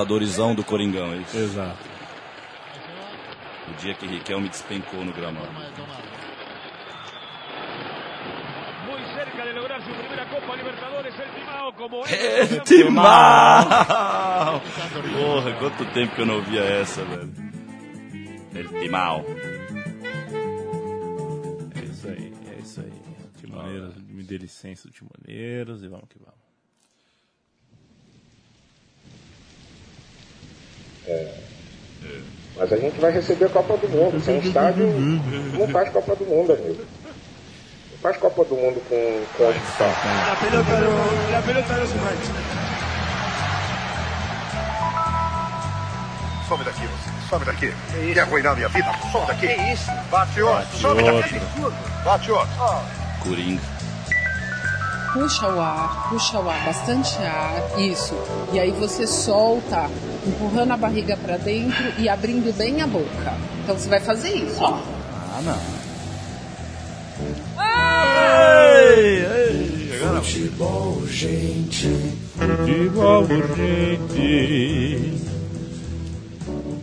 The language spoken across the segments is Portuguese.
adorizão do Coringão, é isso? Exato. O dia que Riquelme despencou no gramado. Muy cerca de lograr su primera Copa Libertadores, el Timao como É, Timau! Porra, quanto tempo que eu não ouvia essa, velho. El Timau. É isso aí, é isso aí. Timoneiros, me dê licença do Timoneiros e vamos que vamos. Mas a gente vai receber a Copa do Mundo. Sem estádio, não faz Copa do Mundo, amigo. Não faz Copa do Mundo com, com hospital. La pelota no, la pelota no se mancha. Some daqui, você. Some daqui. Quer arruinar minha vida? Some daqui. Que isso? Bate outro. Some daqui. Bate outro. Coringa. Puxa o ar, puxa o ar, bastante ar, isso. E aí você solta, empurrando a barriga para dentro e abrindo bem a boca. Então você vai fazer isso, ó. Ah, não. Futebol urgente. Futebol urgente.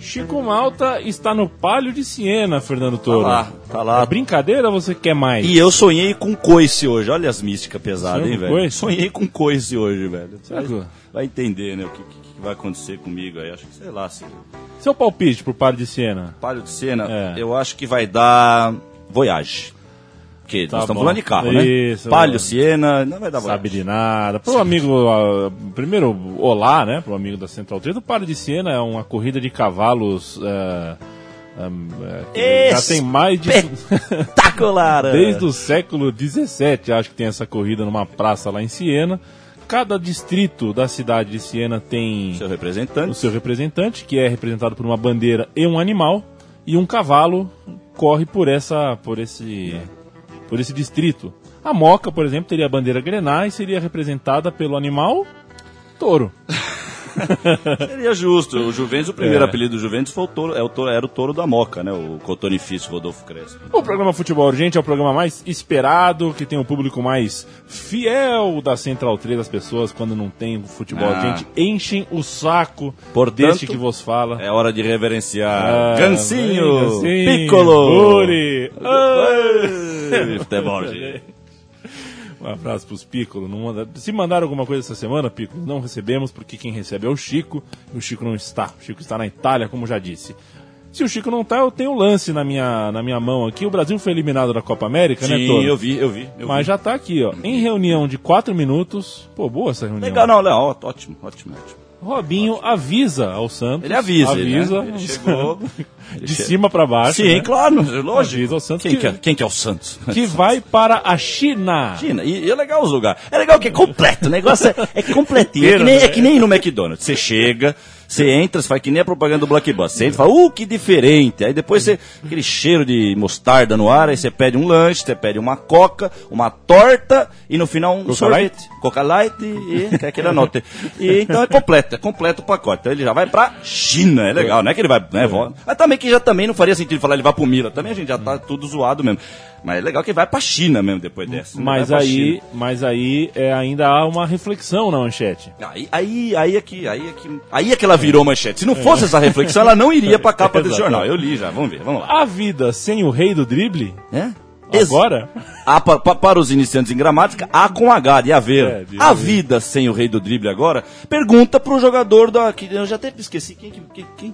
Chico Malta está no Palio de Siena, Fernando Toro. lá, tá lá. É brincadeira ou você quer mais? E eu sonhei com coice hoje. Olha as místicas pesadas, hein, velho? coice? Sonhei com coice hoje, velho. Vai, vai entender, né, o que, que- que vai acontecer comigo aí. Acho que, sei lá, se... Seu palpite pro Palio de Siena? Palio de cena, É. eu acho que vai dar Voyage. Porque Tá nós estamos bom. falando de carro, né? Isso. Palio, Siena, não vai dar Sabe Voyage. de nada. Pro amigo, ah, primeiro, olá, né? Pro amigo da Central 3. O Palio de Siena é uma corrida de cavalos. ah, ah, ah, que já tem mais de. Espetacular! Desde o século XVII, acho que tem essa corrida numa praça lá em Siena. Cada distrito da cidade de Siena tem Seu o representante. seu representante, que é representado por uma bandeira e um animal, e um cavalo corre por essa, por esse, por esse distrito. A Moca, por exemplo, teria a bandeira grená e seria representada pelo animal touro. Seria justo. O Juventus, o primeiro É. apelido do Juventus foi o touro, é o touro, era o touro da Moca, né? O cotonifício Rodolfo Crespo. O programa Futebol Urgente é o programa mais esperado, que tem o público mais fiel da Central 3. As pessoas, quando não tem futebol Ah. urgente, enchem o saco Portanto, deste que vos fala. É hora de reverenciar Ah, Gancinho, Gancinho, Piccolo, Uri, Ai, futebol, gente. Um abraço pros Piccolo. Não manda... Se mandaram alguma coisa essa semana, Piccolo, não recebemos, porque quem recebe é o Chico, e o Chico não está. O Chico está na Itália, como já disse. Se o Chico não tá, eu tenho o lance na minha, na minha mão aqui. O Brasil foi eliminado da Copa América, né, Sim, Toro? eu vi, eu vi. Eu Mas vi. já tá aqui, ó. Em reunião de quatro minutos. Pô, boa essa reunião. Legal, não, não, ó, ótimo, ótimo, ótimo. Robinho avisa ao Santos. Ele avisa, avisa ele, né? Ele chegou. de cima pra baixo. Sim, né? claro, lógico. Avisa ao Santos Quem que- que, é, quem que é o Santos? Que vai para a China. China. E, e é legal os lugares. É legal que é completo. O negócio é, é completinho. É que, nem, é que nem no McDonald's. Você chega, você entra, você faz que nem a propaganda do Blockbuster. Você entra e fala, uh, que diferente. Aí depois você, aquele cheiro de mostarda no ar, aí você pede um lanche, você pede uma coca, uma torta e no final um Coca sorvete. Coca Light e, e aquele anote. E então é completo, é completo o pacote. Então ele já vai pra China, é legal, não é que ele vai, né? Mas também que já também não faria sentido falar ele vai pro Mila. Também a gente já tá tudo zoado mesmo. Mas é legal que vai pra China mesmo depois dessa. né? Mas aí, mas aí é, ainda há uma reflexão na manchete. Aí, aí, aí, é que, aí, é que, aí é que ela virou manchete. Se não fosse essa reflexão, ela não iria pra capa desse jornal. Eu li já, vamos ver, vamos lá. A vida sem o rei do drible? É? Agora? Há pa- pa- para os iniciantes em gramática, há com H, de haver. É, de a vida sem o rei do drible agora, pergunta pro jogador da. Que eu já até esqueci quem que. Quem, quem,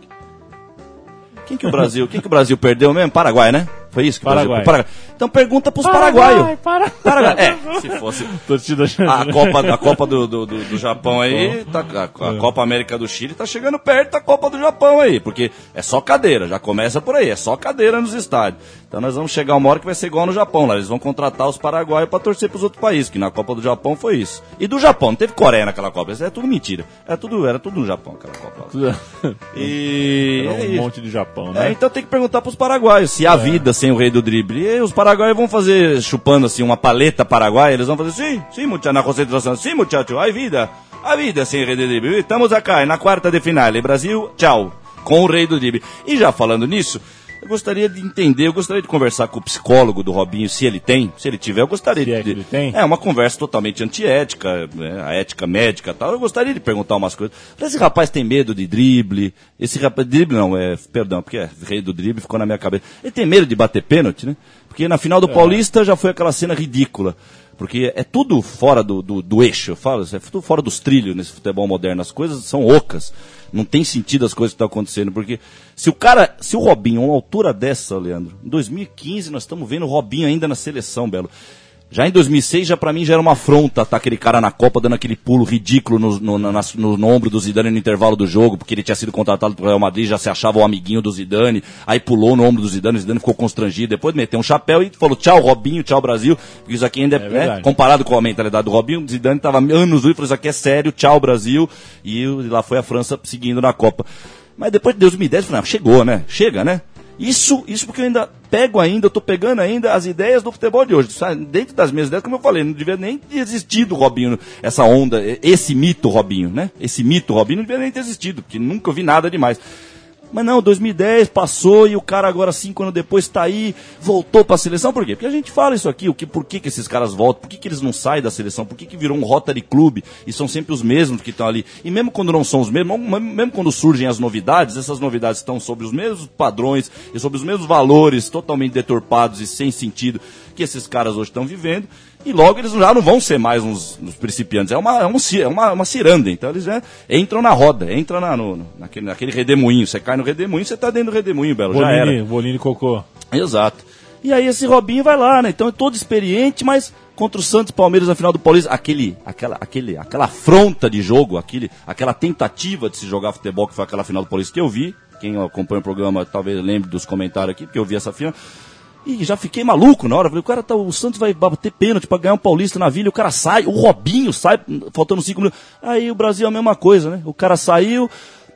quem que o Brasil. Quem que o Brasil perdeu mesmo? Paraguai, né? Foi isso que Paraguai. Brasil. Então pergunta pros paraguaios. Para. Paraguai. É, se fosse. Torcida A Copa, a Copa do, do, do- do Japão aí, tá, a, a Copa América do Chile tá chegando perto da Copa do Japão aí, porque é só cadeira, já começa por aí, é só cadeira nos estádios. Então nós vamos chegar uma hora que vai ser igual no Japão, lá eles vão contratar os paraguaios pra torcer pros outros países, que na Copa do Japão foi isso. E do Japão, não teve Coreia naquela Copa, isso é tudo mentira. Era tudo, era tudo no Japão aquela Copa. lá. E Era é um isso. monte de Japão, É, né? então tem que perguntar pros paraguaios se há vida sem o rei do drible. E os paraguaios vão fazer, chupando assim, uma paleta paraguaia, eles vão fazer, sim, sim, muchacho, na concentração, sim, muchacho, há vida, há vida sem o rei do drible. Estamos aqui, na quarta de final, Brasil, tchau, com o rei do drible. E já falando nisso, Eu gostaria de entender, eu gostaria de conversar com o psicólogo do Robinho, se ele tem, se ele tiver, eu gostaria Se de. é que ele tem? É, uma conversa totalmente antiética, né, a ética médica e tal. Eu gostaria de perguntar umas coisas. Esse rapaz tem medo de drible, esse rapaz. Drible não, é. Perdão, porque é rei do drible ficou na minha cabeça. Ele tem medo de bater pênalti, né? Porque na final do Paulista já foi aquela cena ridícula. Porque é tudo fora do, do, do eixo, eu falo, é tudo fora dos trilhos nesse futebol moderno. As coisas são ocas. Não tem sentido as coisas que estão acontecendo. Porque se o cara, se o Robinho, uma altura dessa, Leandro, em 2015 nós estamos vendo o Robinho ainda na seleção, Belo. Já em 2006, já para mim já era uma afronta tá aquele cara na Copa dando aquele pulo ridículo no, no, na- no, no ombro do Zidane no intervalo do jogo, porque ele tinha sido contratado pro Real Madrid, já se achava o amiguinho do Zidane, aí pulou no ombro do Zidane, o Zidane ficou constrangido, depois meteu um chapéu e falou tchau Robinho, tchau Brasil, porque isso aqui ainda é, né, verdade. comparado com a mentalidade do Robinho, o Zidane tava anos luz, falou isso aqui é sério, tchau Brasil, e lá foi a França seguindo na Copa. Mas depois de 2010, eu falei, ah, chegou, né? Chega, né? Isso, isso porque eu ainda pego ainda, eu tô pegando ainda as ideias do futebol de hoje. Sabe? Dentro das minhas ideias, como eu falei, não devia nem ter existido Robinho, essa onda, esse mito Robinho, né? Esse mito Robinho não devia nem ter existido, porque nunca vi nada demais. Mas não, 2010 passou e o cara agora, cinco anos depois, tá aí, voltou pra seleção. Por quê? Porque a gente fala isso aqui, o que, por que, que esses caras voltam, por que, que eles não saem da seleção, por que, que virou um Rotary Club e são sempre os mesmos que estão ali. E mesmo quando não são os mesmos, mesmo quando surgem as novidades, essas novidades estão sobre os mesmos padrões e sobre os mesmos valores totalmente deturpados e sem sentido que esses caras hoje estão vivendo. E logo eles já não vão ser mais uns, uns principiantes. É uma, é, um, é uma, uma ciranda. Então eles já entram na roda, entram na, no, naquele, naquele redemoinho. Você cai no redemoinho, você tá dentro do redemoinho, Belo. Já era. Bolinho, de cocô. Exato. E aí esse Robinho vai lá, né? Então é todo experiente, mas contra o Santos e Palmeiras na final do Paulista, aquele, aquela, aquele, aquela afronta de jogo, aquele, aquela tentativa de se jogar futebol que foi aquela final do Paulista que eu vi. Quem acompanha o programa talvez lembre dos comentários aqui, porque eu vi essa final. E já fiquei maluco na hora. Falei, o cara tá, o Santos vai bater pênalti pra ganhar um Paulista na Vila, o cara sai, o Robinho sai, faltando cinco minutos. Aí o Brasil é a mesma coisa, né? O cara saiu,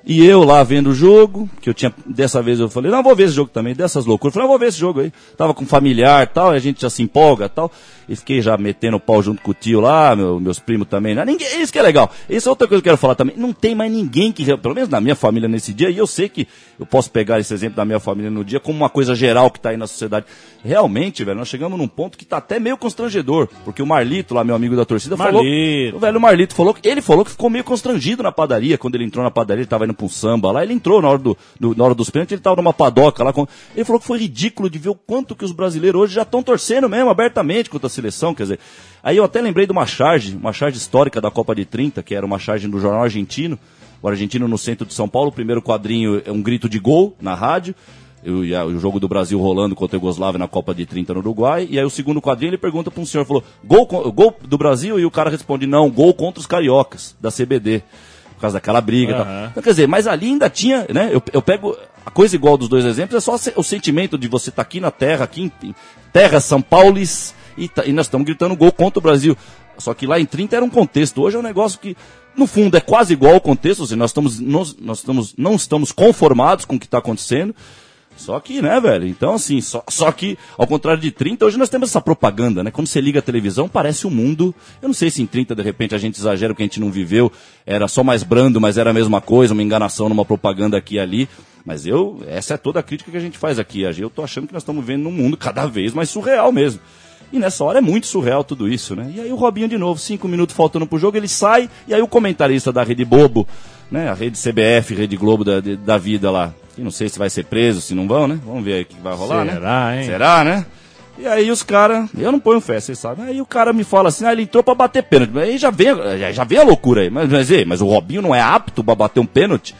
e eu lá vendo o jogo, que eu tinha, dessa vez eu falei, não, vou ver esse jogo também, dessas loucuras. Eu falei, não, vou ver esse jogo aí. Tava com familiar e tal, e a gente já se empolga tal. E fiquei já metendo o pau junto com o tio lá, meu- meus primos também. Né? Ninguém, isso que é legal. Isso é outra coisa que eu quero falar também. Não tem mais ninguém que, pelo menos na minha família nesse dia, e eu sei que eu posso pegar esse exemplo da minha família no dia como uma coisa geral que tá aí na sociedade. Realmente, velho, nós chegamos num ponto que tá até meio constrangedor. Porque o Marlito, lá, meu amigo da torcida, falou. Marlito. O velho Marlito falou que ele falou que ficou meio constrangido na padaria quando ele entrou na padaria, ele tava indo pra um samba lá, ele entrou na hora, do, do- na hora dos pênaltis, ele tava numa padoca lá. Com... Ele falou que foi ridículo de ver o quanto que os brasileiros hoje já estão torcendo mesmo, abertamente contra a seleção, quer dizer. Aí eu até lembrei de uma charge, uma charge histórica da Copa de 30, que era uma charge do jornal argentino, o argentino no centro de São Paulo, o primeiro quadrinho é um grito de gol na rádio, eu- e a- o jogo do Brasil rolando contra a Iugoslávia na Copa de 30 no Uruguai. E aí o segundo quadrinho ele pergunta para um senhor, falou, gol, gol do Brasil? E o cara responde, não, gol contra os cariocas, da CBD. Por causa daquela briga e tal. Então, quer dizer, mas ali ainda tinha, né? Eu, eu pego a coisa igual dos dois exemplos, é só o sentimento de você estar aqui na terra, aqui em, em terra São Paulo e, tá- e nós estamos gritando gol contra o Brasil. Só que lá em 30 era um contexto. Hoje é um negócio que, no fundo, é quase igual ao contexto. Seja, nós, estamos, nós, nós estamos, não estamos conformados com o que está acontecendo. Só que, né, velho? Então, assim, só, só que, ao contrário de 30, hoje nós temos essa propaganda, né? Quando você liga a televisão, parece o mundo. Eu não sei se em 30, de repente, a gente exagera porque a gente não viveu. Era só mais brando, mas era a mesma coisa, uma enganação numa propaganda aqui e ali. Mas eu, essa é toda a crítica que a gente faz aqui. Eu tô achando que nós estamos vivendo num mundo cada vez mais surreal mesmo. E nessa hora é muito surreal tudo isso, né? E aí o Robinho de novo, cinco minutos faltando pro jogo, ele sai, e aí o comentarista da Rede Bobo, né? A Rede CBF, Rede Globo da, da vida lá. E não sei se vai ser preso, se não vão, né? Vamos ver aí o que vai rolar, né? Será, hein? Será, né? E aí os caras, eu não ponho fé, vocês sabem. Aí o cara me fala assim, ah, ele entrou pra bater pênalti. Aí já vem, já, vem a loucura aí. Mas, mas, mas o Robinho não é apto pra bater um pênalti?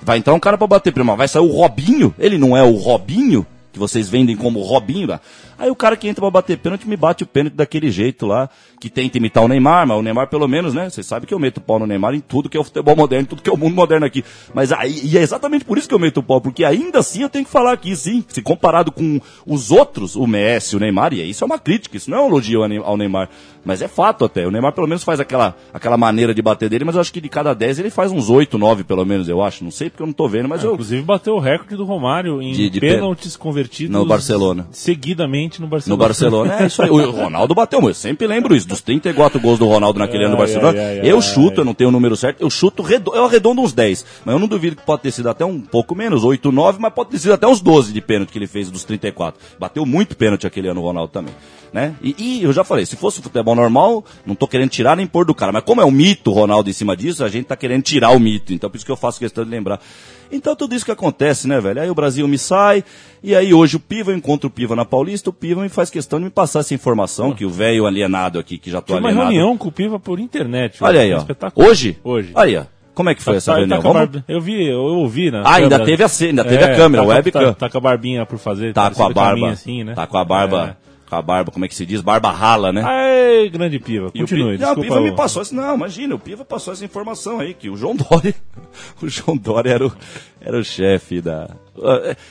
Vai entrar um cara pra bater pênalti, mas vai sair o Robinho? Ele não é o Robinho? Que vocês vendem como Robinho lá. Aí o cara que entra pra bater pênalti me bate o pênalti daquele jeito lá, que tenta imitar o Neymar, mas o Neymar pelo menos, né? Vocês sabem que eu meto o pau no Neymar em tudo que é o futebol moderno, em tudo que é o mundo moderno aqui. Mas aí, e é exatamente por isso que eu meto o pau, porque ainda assim eu tenho que falar aqui, sim. Se comparado com os outros, o Messi, o Neymar, e isso é uma crítica, isso não é um elogio ao Ne- ao Neymar. Mas é fato até. O Neymar pelo menos faz aquela, aquela maneira de bater dele, mas eu acho que de cada 10 ele faz uns 8, 9 pelo menos, eu acho. Não sei porque eu não tô vendo, mas eu. Inclusive bateu o recorde do Romário em De- de pênaltis convertidos No Barcelona. seguidamente no No Barcelona. Barcelona, é isso aí. O Ronaldo bateu muito. Eu sempre lembro isso. Dos 34 gols do Ronaldo naquele ano no Ai, Barcelona. ai, ai, eu ai, chuto, ai. eu não tenho o número certo, eu chuto, eu arredondo uns 10. Mas eu não duvido que pode ter sido até um pouco menos, 8, 9, mas pode ter sido até uns 12 de pênalti que ele fez dos 34. Bateu muito pênalti aquele ano o Ronaldo também. Né? E, e eu já falei, se fosse futebol normal, não tô querendo tirar nem pôr do cara. Mas como é um mito o Ronaldo em cima disso, a gente tá querendo tirar o mito. Então por isso que eu faço questão de lembrar. Então tudo isso que acontece, né, velho? Aí o Brasil me sai, e aí hoje o Piva, eu encontro o Piva na Paulista, o Piva me faz questão de me passar essa informação, que o velho alienado aqui, que já tô uma alienado. reunião com o Piva por internet. Olha aí, ó. Hoje? Hoje. Aí, ó. Como é que foi essa Tá- reunião? tá a Vamos... barba- Eu vi, eu ouvi, né? Ah, ainda teve a ainda teve a câmera, tá, com- webcam. Tá, tá com a barbinha por fazer. Tá com a a barba, assim, né? tá com a barba, É. com a barba, como é que se diz? Barba rala, né? Ai, grande Piva, E o continue. Piva, não, o Piva me passou essa, não, imagina, o Piva passou essa informação aí, que o João Dória, o João Dória era o, era o chefe da...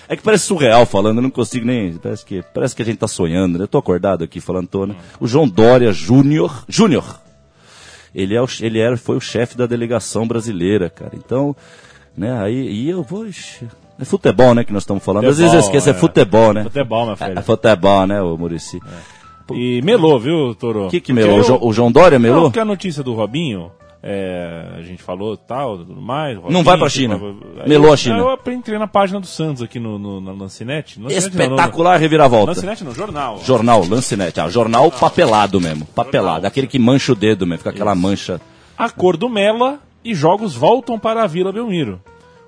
É- que parece surreal falando, eu não consigo nem, parece que, parece que a gente tá sonhando, né? Eu tô acordado aqui falando, tô, né? O João Dória Júnior, Júnior, ele, é o, ele era, foi o chefe da delegação brasileira, cara, então, né, aí, e eu vou, é futebol, né, que nós estamos falando, às vezes eu Futebol, esqueço, é, é. futebol, né? Futebol, meu filho. É, é futebol, né, o Murici. E melou, viu, Toro? O que que melou? O, eu- o João Dória melou? Não, porque a notícia do Robinho, é, a gente falou tal, tudo mais. Robinho, Não vai pra China. Aí Melou a China. Eu entrei na página do Santos aqui no, no, na Lancinete. Lancinete não, Espetacular No, reviravolta. Lancinete no jornal. Jornal, Lancinete. Ah, jornal papelado mesmo. Papelado. Jornal. Aquele que mancha o dedo mesmo. Fica aquela mancha. Acordo Mela e jogos voltam para a Vila Belmiro.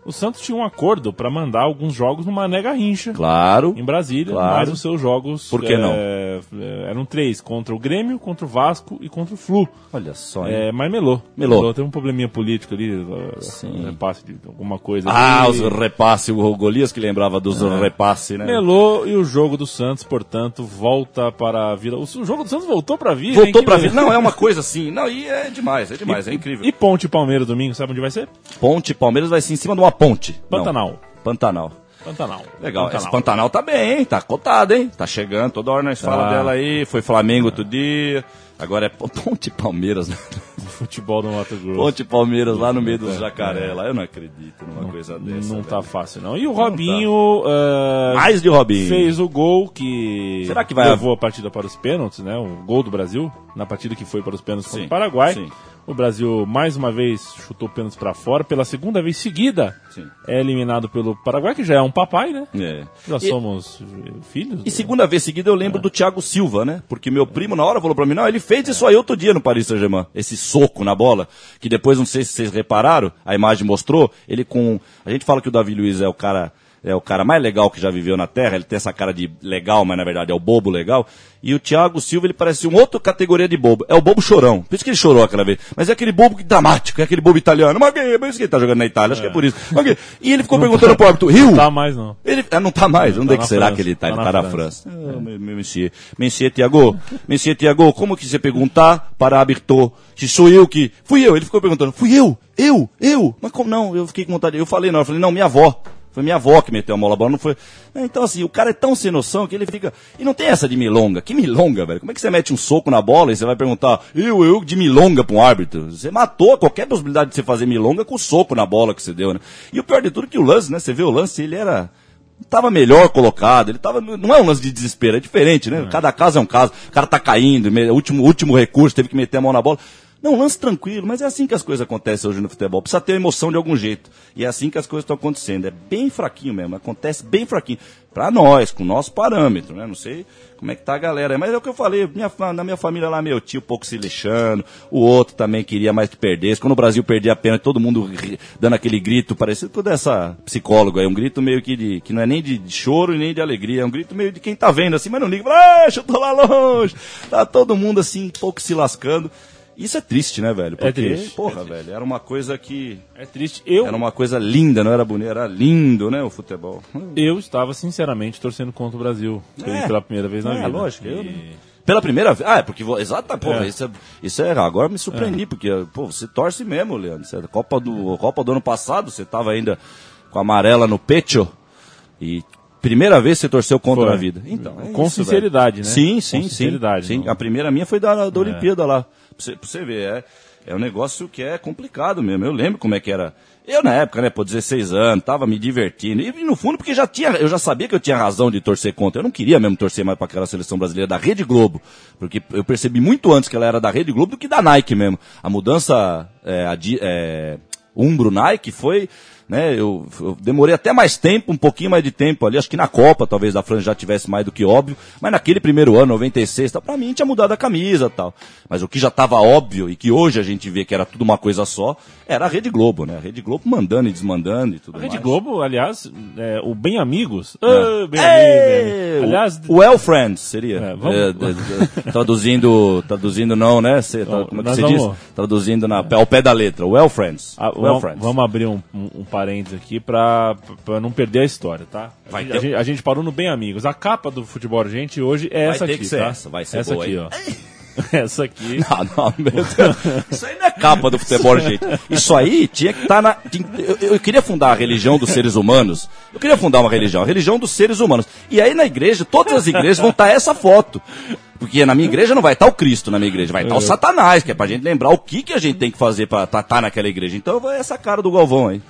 O Santos tinha um acordo para mandar alguns jogos no Mané Garrincha. Claro. Em Brasília, Claro. mas os seus jogos Por que não? é, é, eram três, contra o Grêmio, contra o Vasco e contra o Flu. Olha só. É, mas melou. Melou. Tem um probleminha político ali, Sim. repasse de alguma coisa. Ah, ali. os repasses. O Golias que lembrava dos É. repasses, né? Melou e o jogo do Santos, portanto, volta para a Vila. O jogo do Santos voltou para a hein? Voltou pra beleza. vida. Não, é uma coisa assim. Não, e é demais, é demais, é incrível. E Ponte e Palmeiras domingo, sabe onde vai ser? Ponte, Palmeiras vai ser em cima de uma ponte. Não, Pantanal. Pantanal. Pantanal. Legal, Pantanal. esse Pantanal tá bem, hein? Tá cotado, hein? Tá chegando, toda hora nós fala Tá. dela aí. Foi Flamengo outro dia. Agora é Ponte Palmeiras, né? Futebol do Mato Grosso. Ponte Palmeiras lá no meio dos jacaré lá. Eu não acredito numa coisa dessa. Não velho. tá fácil, não. E o Robinho. eh, Mais de Robinho. Fez o gol que Será que vai- levou a partida para os pênaltis, né? O gol do Brasil, na partida que foi para os pênaltis contra Sim, o Paraguai. sim. O Brasil mais uma vez chutou pênaltis para fora, pela segunda vez seguida Sim. é eliminado pelo Paraguai, que já é um papai, né? É. Já E- somos eh, filhos. E do- segunda vez seguida eu lembro do Thiago Silva, né? Porque meu primo na hora falou pra mim, não, ele fez isso aí outro dia no Paris Saint-Germain. Esse soco na bola, que depois, não sei se vocês repararam, a imagem mostrou, ele com... A gente fala que o Davi Luiz é o cara... É o cara mais legal que já viveu na Terra, ele tem essa cara de legal, mas na verdade é o bobo legal. E o Thiago Silva, ele parece uma outra categoria de bobo. É o bobo chorão. Por isso que ele chorou aquela vez. Mas é aquele bobo que- dramático, é aquele bobo italiano. Mas que- por isso que ele tá jogando na Itália, acho que é por isso. Mas que- E ele ficou perguntando pro árbitro, Rio? Não tá mais, não. Ele ah, não tá mais. Onde é tá que na será França, que ele tá? tá Ele na tá na França. França. Ah, meu, meu monsieur. Monsieur Tiago. Monsieur Tiago, como que você perguntar para Aberto se sou eu que... Fui eu. Ele ficou perguntando, fui eu? Eu? Eu? Mas como não? Eu fiquei com vontade. Eu falei não. Eu falei, não, minha avó. Foi minha avó que meteu a mola bola, não foi. Então, assim, o cara é tão sem noção que ele fica. E não tem essa de milonga. Que milonga, velho? Como é que você mete um soco na bola e você vai perguntar, eu, eu, de milonga pra um árbitro? Você matou qualquer possibilidade de você fazer milonga com o soco na bola que você deu, né? E o pior de tudo é que o lance, né? Você vê o lance, ele era tava melhor colocado, ele tava, não é um lance de desespero, é diferente, né? Cada caso é um caso, o cara tá caindo, último, último recurso, teve que meter a mão na bola. Não, lance tranquilo, mas é assim que as coisas acontecem hoje no futebol. Precisa ter emoção de algum jeito. E é assim que as coisas estão acontecendo. É bem fraquinho mesmo, acontece bem fraquinho. Pra nós, com o nosso parâmetro, né? Não sei como é que tá a galera. Mas é o que eu falei, minha, na minha família lá, meu tio pouco se lixando, o outro também queria mais que perdesse. Quando o Brasil perdia a pena, todo mundo dando aquele grito, parecido com dessa psicóloga aí, um grito meio que de, que não é nem de, de choro e nem de alegria, é um grito meio de quem tá vendo assim, mas não liga, ah, chutou lá longe. Tá todo mundo assim, pouco se lascando. Isso é triste, né, velho? Porque, triste, porra, é triste. velho, era uma coisa que. É triste. Eu, Era uma coisa linda, não era bonito, era lindo, né, o futebol. eu estava sinceramente torcendo contra o Brasil É. pela primeira vez na É, vida. lógico, E- eu, né? Pela primeira vez? Ah, é porque. Exato, porra, É. isso, é, isso é. Agora me surpreendi, porque, pô, você torce mesmo, Leandro. Você, é Copa, do, Copa do ano passado, você tava ainda com a amarela no pecho. E primeira vez você torceu contra Foi. a vida. Então, é Com isso, sinceridade, velho. né? Sim, Com sim, sim. sinceridade, sim. não- A primeira minha foi da, da Olimpíada lá. Pra você, ver, é. é um negócio que é complicado mesmo. Eu lembro como é que era. Eu, na época, né, pô, 16 anos, tava me divertindo. E, no fundo, porque já tinha, eu já sabia que eu tinha razão de torcer contra. Eu não queria mesmo torcer mais para aquela seleção brasileira da Rede Globo. Porque eu percebi muito antes que ela era da Rede Globo do que da Nike mesmo. A mudança é, a, é, Umbro Nike foi né? Eu, eu, demorei até mais tempo, um pouquinho mais de tempo ali, acho que na Copa talvez a França já tivesse mais do que óbvio, mas naquele primeiro ano, 96, tal, pra mim tinha mudado a camisa tal. Mas o que já estava óbvio e que hoje a gente vê que era tudo uma coisa só, era a Rede Globo, né? A Rede Globo mandando e desmandando e tudo A Rede mais. Globo, aliás, é, o Bem Amigos. É. Ah, bem Ei, amigo, Aliás, o Well Friends seria. É, vamos- É, traduzindo, traduzindo não, né? Cê, Ó, como é que você vamos- diz? Traduzindo na, ao pé da letra. Well Friends. Ah, well vamos, Friends. vamos abrir um, um, um parênteses aqui pra, pra não perder a história, tá? Vai a, ter- gente, a, gente, a gente parou no Bem Amigos. A capa do futebol urgente hoje é Vai essa ter aqui, tá? essa, vai ser essa boa, aqui, hein? ó. essa aqui. Ah, não, meu Deus. Isso aí não é capa do futebol, gente. Isso aí tinha que estar na. tinha- Eu, eu queria fundar a religião dos seres humanos. Eu queria fundar uma religião, a religião dos seres humanos. E aí na igreja, todas as igrejas vão estar essa foto. Porque na minha igreja não vai estar o Cristo na minha igreja, vai estar o Satanás, que é pra gente lembrar o que, que a gente tem que fazer pra estar naquela igreja. Então vai essa cara do Galvão aí.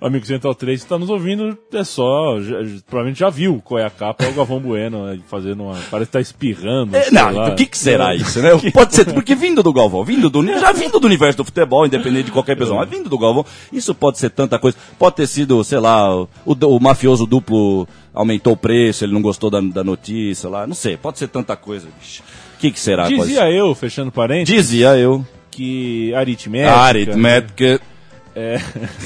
O amigo Central 3 que está nos ouvindo, é só. Já, provavelmente já viu qual é a capa, é o Galvão Bueno aí fazendo uma. Parece que tá espirrando. É, não, lá. o que, que será isso, né? Pode ser, porque vindo do Galvão, vindo do, já vindo do universo do futebol, independente de qualquer pessoa, mas vindo do Galvão, isso pode ser tanta coisa. Pode ter sido, sei lá, o, o mafioso duplo aumentou o preço, ele não gostou da, da notícia lá, não sei, pode ser tanta coisa, bicho. O que, que será? Dizia ser? eu, fechando parênteses, Dizia eu. que aritmética. Aritmética. É,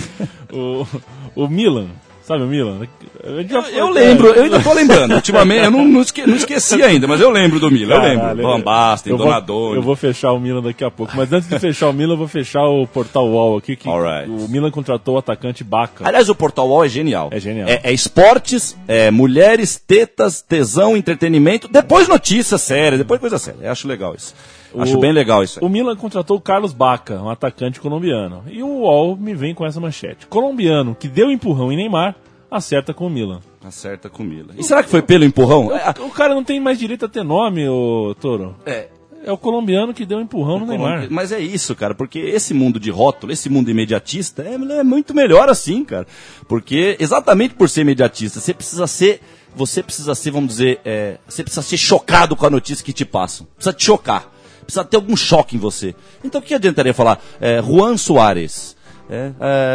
o, o Milan, sabe o Milan? Eu, eu lembro, eu ainda tô lembrando. Ultimamente, eu não, não, esque- não esqueci ainda, mas eu lembro do Milan, eu Caralho, lembro. Van Basten, eu vou- Donadoni. Eu vou fechar o Milan daqui a pouco. Mas antes de fechar o Milan, eu vou fechar o Portal Wall aqui. Que Alright. O Milan contratou o atacante Baca. Aliás, o Portal Wall é genial. É genial. É, é esportes, é mulheres, tetas, tesão, entretenimento, depois notícias sérias, depois coisa séria. Eu acho legal isso. Acho O- bem legal isso aí. O Milan contratou o Carlos Baca, um atacante colombiano. E o UOL me vem com essa manchete. Colombiano que deu empurrão em Neymar, acerta com o Milan. Acerta com Mila. E será que foi pelo empurrão? É, O cara não tem mais direito a ter nome, ô Toro. é, É o colombiano que deu empurrão no Neymar. Mas é isso, cara, porque esse mundo de rótulo, esse mundo imediatista, é, é muito melhor assim, cara. Porque exatamente por ser imediatista, você precisa ser. Você precisa ser, vamos dizer, é, você precisa ser chocado com a notícia que te passam. Precisa te chocar. Precisa ter algum choque em você. Então o que adiantaria falar? É, Juan Soares. É,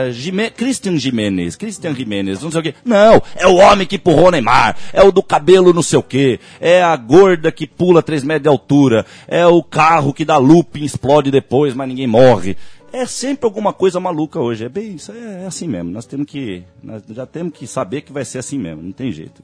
é, Jime- Christian Jimenez, Christian Jimenez, não sei o quê. Não, é o homem que empurrou Neymar, é o do cabelo não sei o quê, é a gorda que pula 3 metros de altura, é o carro que dá looping, explode depois, mas ninguém morre. É sempre alguma coisa maluca hoje. É bem isso, é, é assim mesmo. Nós temos que, nós já temos que saber que vai ser assim mesmo, não tem jeito.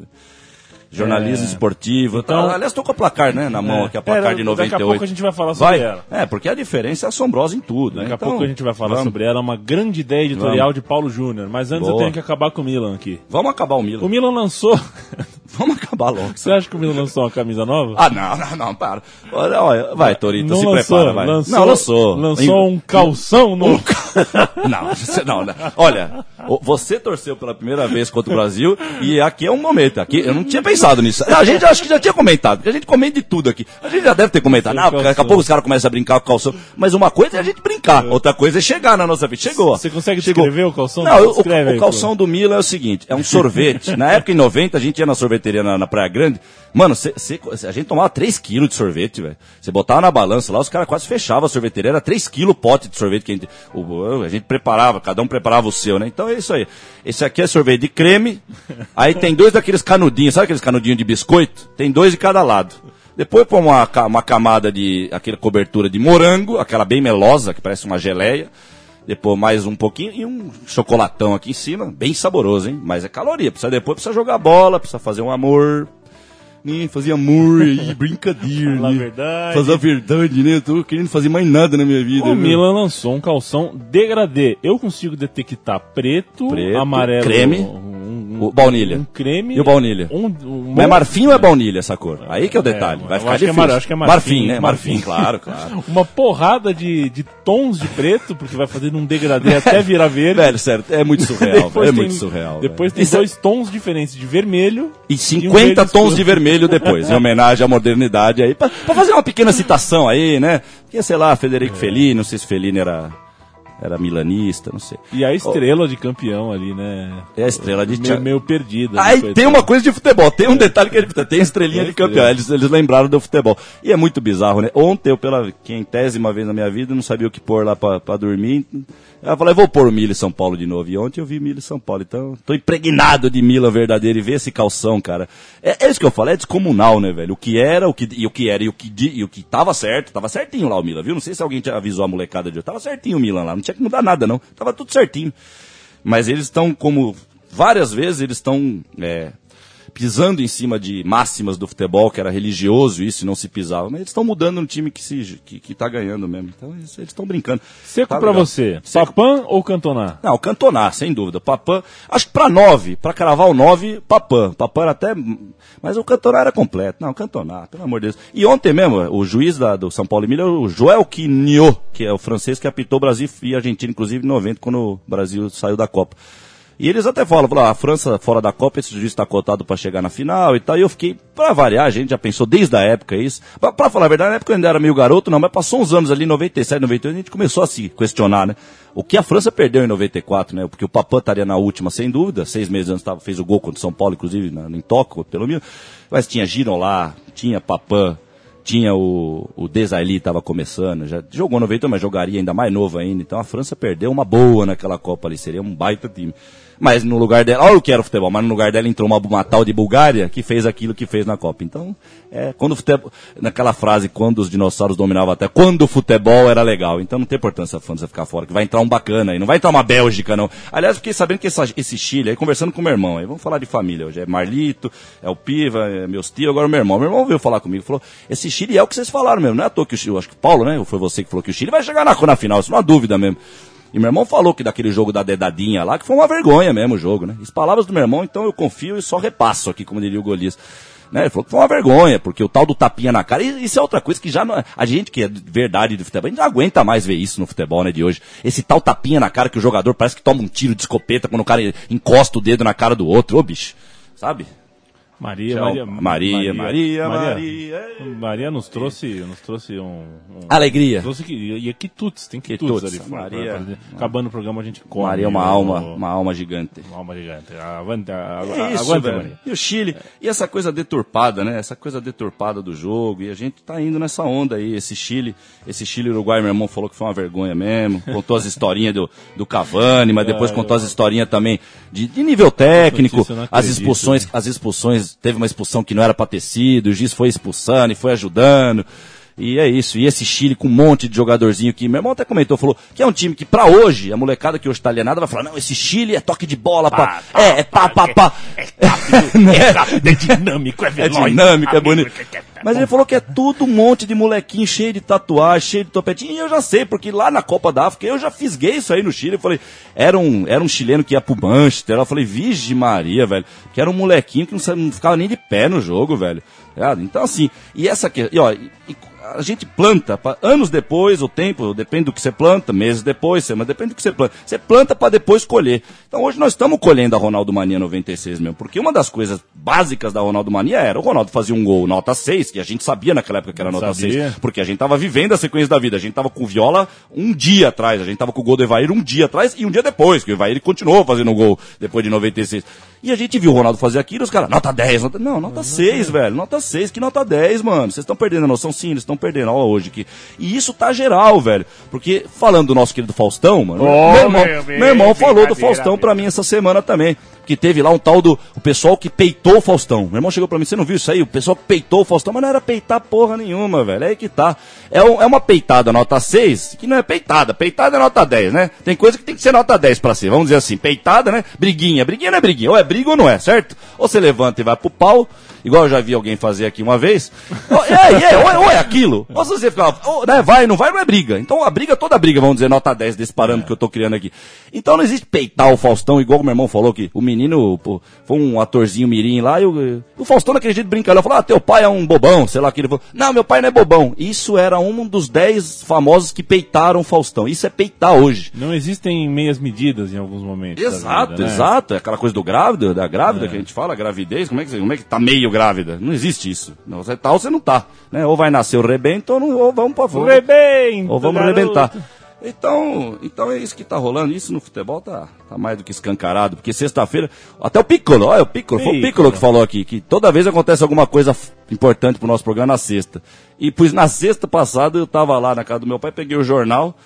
Jornalismo esportivo. Então- aliás, estou com a placar, né, na mão aqui, a placar É, de daqui a 98. pouco a gente vai falar sobre Vai? ela. É, porque a diferença é assombrosa em tudo. Daqui né? a pouco Então, a gente vai falar vamos. sobre ela, uma grande ideia editorial de Paulo Júnior. Mas antes eu Boa. tenho que acabar com o Milan aqui. Vamos acabar o Milan. O Milan lançou. Vamos acabar logo. Você acha que o Milan lançou uma camisa nova? Ah, não, não, não, para. Olha, olha, vai, Torito, não se lançou, prepara, vai. lançou, não, lançou. Lançou um calção no. não, não, não. Olha, você torceu pela primeira vez contra o Brasil e aqui é um momento. Aqui eu não tinha pensado nisso. A gente acho que já tinha comentado, porque a gente comenta de tudo aqui. A gente já deve ter comentado. Não, daqui a pouco os caras começam a brincar com o calção. Mas uma coisa é a gente brincar, outra coisa é chegar na nossa vida. Chegou. Você consegue Chegou. descrever o calção? Não, o, o aí, calção do Milan é o seguinte, é um sorvete. na época, em 90, a gente ia na sorveteria na, na Praia Grande. Mano, cê- cê- a gente tomava 3 quilos de sorvete, velho. Você botava na balança lá, os caras quase fechavam a sorveteria. Era 3 quilos o pote de sorvete que a gente, o- a gente preparava, cada um preparava o seu, né? Então é isso aí. Esse aqui é sorvete de creme. Aí tem dois daqueles canudinhos, sabe aqueles canudinhos de biscoito? Tem dois de cada lado. Depois põe uma, uma camada de, aquela cobertura de morango, aquela bem melosa, que parece uma geleia. Depois mais um pouquinho e um chocolatão aqui em cima, bem saboroso, hein? Mas é caloria. Precisa depois precisa jogar bola, precisa fazer um amor. Ih, fazer amor aí, brincadeira. Falar a né? verdade. Fazer a verdade, né? Eu tô querendo fazer mais nada na minha vida. O viu? Milan lançou um calção degradê. Eu consigo detectar preto, Preto, amarelo, creme. Um, um, O baunilha. um creme. E o baunilha? Um, um, é marfim ou é baunilha essa cor? Aí que é o detalhe. É, Vai ficar acho que é difícil. mar- acho que é marfim, né? marfim. Marfim, claro, claro. Uma porrada de, de tons de preto, porque vai fazendo um degradê até virar verde. Velho, sério, é muito surreal. velho, é muito surreal. Depois velho. tem Isso é- dois tons diferentes de vermelho E um 50 verde tons escuro. de vermelho depois, em homenagem à modernidade aí, pra, pra fazer uma pequena citação aí, né? Porque, sei lá, Federico Fellini, não sei se Fellini era, era milanista, não sei. E a estrela de campeão ali, né? É a estrela de meio, meio perdida. Aí né, tem uma coisa de futebol, tem um detalhe que ele tem estrelinha Tem de campeão, eles, eles lembraram do futebol. E é muito bizarro, né? Ontem eu, pela quintésima vez na minha vida, não sabia o que pôr lá pra dormir. Eu falei, vou pôr o e São Paulo de novo. E ontem eu vi Milho e São Paulo, então tô impregnado de Milan verdadeiro e ver esse calção, cara. É, é isso que eu falo, é descomunal, né, velho? O que era, o que, e o que era e o que, e o que tava certo, tava certinho lá o Milan, viu? Não sei se alguém avisou a molecada de hoje, tava certinho o Milan lá, não tinha que mudar nada não, tava tudo certinho. Mas eles estão, como várias vezes, eles estão é, pisando em cima de máximas do futebol, que era religioso isso, e não se pisava. Mas eles estão mudando um time que, se, que, que tá ganhando mesmo. Então eles estão brincando. Seco Tá pra legal. você. Seco. Papan ou Cantonar? Não, Cantona, sem dúvida. Papan, acho que pra nove, pra cravar o nove, Papan. Papan era até. Mas o Cantona era completo. Não, Cantona, pelo amor de Deus. E ontem mesmo, o juiz da- do São Paulo e Milha, o Joel Quinho, que é o francês que apitou Brasil e Argentina, inclusive, em 90, quando o Brasil saiu da Copa. E eles até falam, falam, ah, a França fora da Copa, esse juiz está cotado para chegar na final e tal. E eu fiquei, pra variar, a gente já pensou desde a época isso. Pra falar a verdade, na época eu ainda era meio garoto, não, mas passou uns anos ali, 97, 98, a gente começou a se questionar, né? O que a França perdeu em 94, né? Porque o Papan estaria na última, sem dúvida. Seis meses antes tava, fez o gol contra o São Paulo, inclusive, na, em Tóquio, pelo menos. Mas tinha Giron lá, tinha Papan, tinha o, o Desailly estava começando, já jogou 90, mas jogaria ainda mais novo ainda. Então a França perdeu uma boa naquela Copa ali, seria um baita time. Mas no lugar dela, olha o que era o futebol, mas no lugar dela entrou uma, uma tal de Bulgária que fez aquilo que fez na Copa. Então, é, quando o futebol, naquela frase, quando os dinossauros dominavam até, quando o futebol era legal. Então não tem importância a França ficar fora, que vai entrar um bacana aí, não vai entrar uma Bélgica não. Aliás, fiquei sabendo que essa- esse Chile, aí conversando com meu irmão, aí vamos falar de família hoje, é Marlito, é o Piva, é meus tios, agora o meu irmão. Meu irmão veio falar comigo, falou, esse Chile é o que vocês falaram mesmo, não é à toa que o Chile, acho que o Paulo, né, foi você que falou que o Chile vai chegar na, na final, isso não há dúvida mesmo. E meu irmão falou que daquele jogo da dedadinha lá, que foi uma vergonha mesmo o jogo, né? As palavras do meu irmão, então eu confio e só repasso aqui, como diria o Golias. Né? Ele falou que foi uma vergonha, porque o tal do tapinha na cara, isso é outra coisa que já não, a gente que é de verdade do futebol, a gente não aguenta mais ver isso no futebol, né, de hoje. Esse tal tapinha na cara que o jogador parece que toma um tiro de escopeta quando o cara encosta o dedo na cara do outro, ô bicho, sabe? Maria, Tchau. Maria, Maria, Maria, Maria. Maria nos trouxe, nos trouxe um, um Alegria. trouxe que e quitutes, tem Quitutes, quitutes ali. Maria. Acabando o programa a gente come. Maria é uma o- alma, uma alma gigante. uma alma gigante. Avante, a- É isso, aguanta. Maria. E o Chile, e essa coisa deturpada, né? Essa coisa deturpada do jogo, e a gente tá indo nessa onda aí, esse Chile, esse Chile Uruguai, meu irmão falou que foi uma vergonha mesmo, contou as historinhas do, do Cavani, mas depois É, contou as historinhas também de, de nível técnico, as expulsões, né? as expulsões, teve uma expulsão que não era pra ter sido, o juiz foi expulsando e foi ajudando. E é isso, e esse Chile com um monte de jogadorzinho que meu irmão até comentou, falou que é um time que pra hoje, a molecada que hoje tá alienada vai falar, não, esse Chile é toque de bola, pá, é, é pá, pá, pá. É rápido, é dinâmico, é É veloz. dinâmico, é bonito. Mas ele falou que é tudo um monte de molequinho cheio de tatuagem, cheio de topetinho. E eu já sei, porque lá na Copa da África eu já fisguei isso aí no Chile. Eu falei, era um, era um chileno que ia pro Manchester. Eu falei, Vige Maria, velho. Que era um molequinho que não, não ficava nem de pé no jogo, velho. Ligado? Então, assim, e essa aqui, e, ó, e a gente planta, pra- anos depois, o tempo, depende do que você planta, meses depois, mas depende do que você planta. Você planta para depois colher. Então hoje nós estamos colhendo a Ronaldo Mania 96 mesmo, porque uma das coisas básicas da Ronaldo Mania era o Ronaldo fazia um gol nota 6, que a gente sabia naquela época que era nota Sabia. 6, porque a gente tava vivendo a sequência da vida. A gente tava com o Viola um dia atrás, a gente tava com o gol do Evair um dia atrás e um dia depois, que o Evair continuou fazendo o gol depois de 96. E a gente viu o Ronaldo fazer aquilo, os caras, nota 10, nota... não, nota 6, velho, nota 6, que nota 10, mano. Vocês estão perdendo a noção, sim, eles estão perdendo, ó, hoje aqui. E isso tá geral, velho, porque falando do nosso querido Faustão, mano, Oh, meu irmão, meu bem, meu irmão falou do Faustão pra mim essa semana também. Que teve lá um tal do o pessoal que peitou o Faustão. Meu irmão chegou pra mim, você não viu isso aí? O pessoal que peitou o Faustão, mas não era peitar porra nenhuma, velho. É aí que tá. É, um- é uma peitada nota 6, que não é peitada. Peitada é nota 10, né? Tem coisa que tem que ser nota 10 pra ser. Vamos dizer assim, peitada, né? Briguinha. Briguinha não é briguinha. Ou é briga ou não é, certo? Ou você levanta e vai pro pau, igual eu já vi alguém fazer aqui uma vez. Ou, é, é, ou, é, ou é aquilo. Ou se você ficar, oh, né, vai, não vai, não é briga. Então a briga, toda briga, vamos dizer, nota 10 desse parâmetro que eu tô criando aqui. Então não existe peitar o Faustão, igual o meu irmão falou que o menino pô, foi um atorzinho mirim lá e o, o Faustão naquele jeito brincando. Ele falou, ah, teu pai é um bobão, sei lá que ele falou. Não, meu pai não é bobão. Isso era um dos 10 famosos que peitaram o Faustão. Isso é peitar hoje. Não existem meias medidas em alguns momentos. Exato, vida, né? exato. É aquela coisa do grávido, da grávida que a gente fala, gravidez, como é que, como é que tá meio grávida? Não existe isso. Não, você tá ou você não tá. Né? Ou vai nascer o rebento ou, não, ou vamos pra fora. Rebento, Ou vamos garoto. arrebentar. Então, então é isso que tá rolando. Isso no futebol tá, tá mais do que escancarado. Porque sexta-feira. Até o Piccolo, olha o Piccolo. Foi o Piccolo. Que falou aqui. Que toda vez acontece alguma coisa importante pro nosso programa na sexta. E pois na sexta passada eu tava lá na casa do meu pai, peguei o jornal.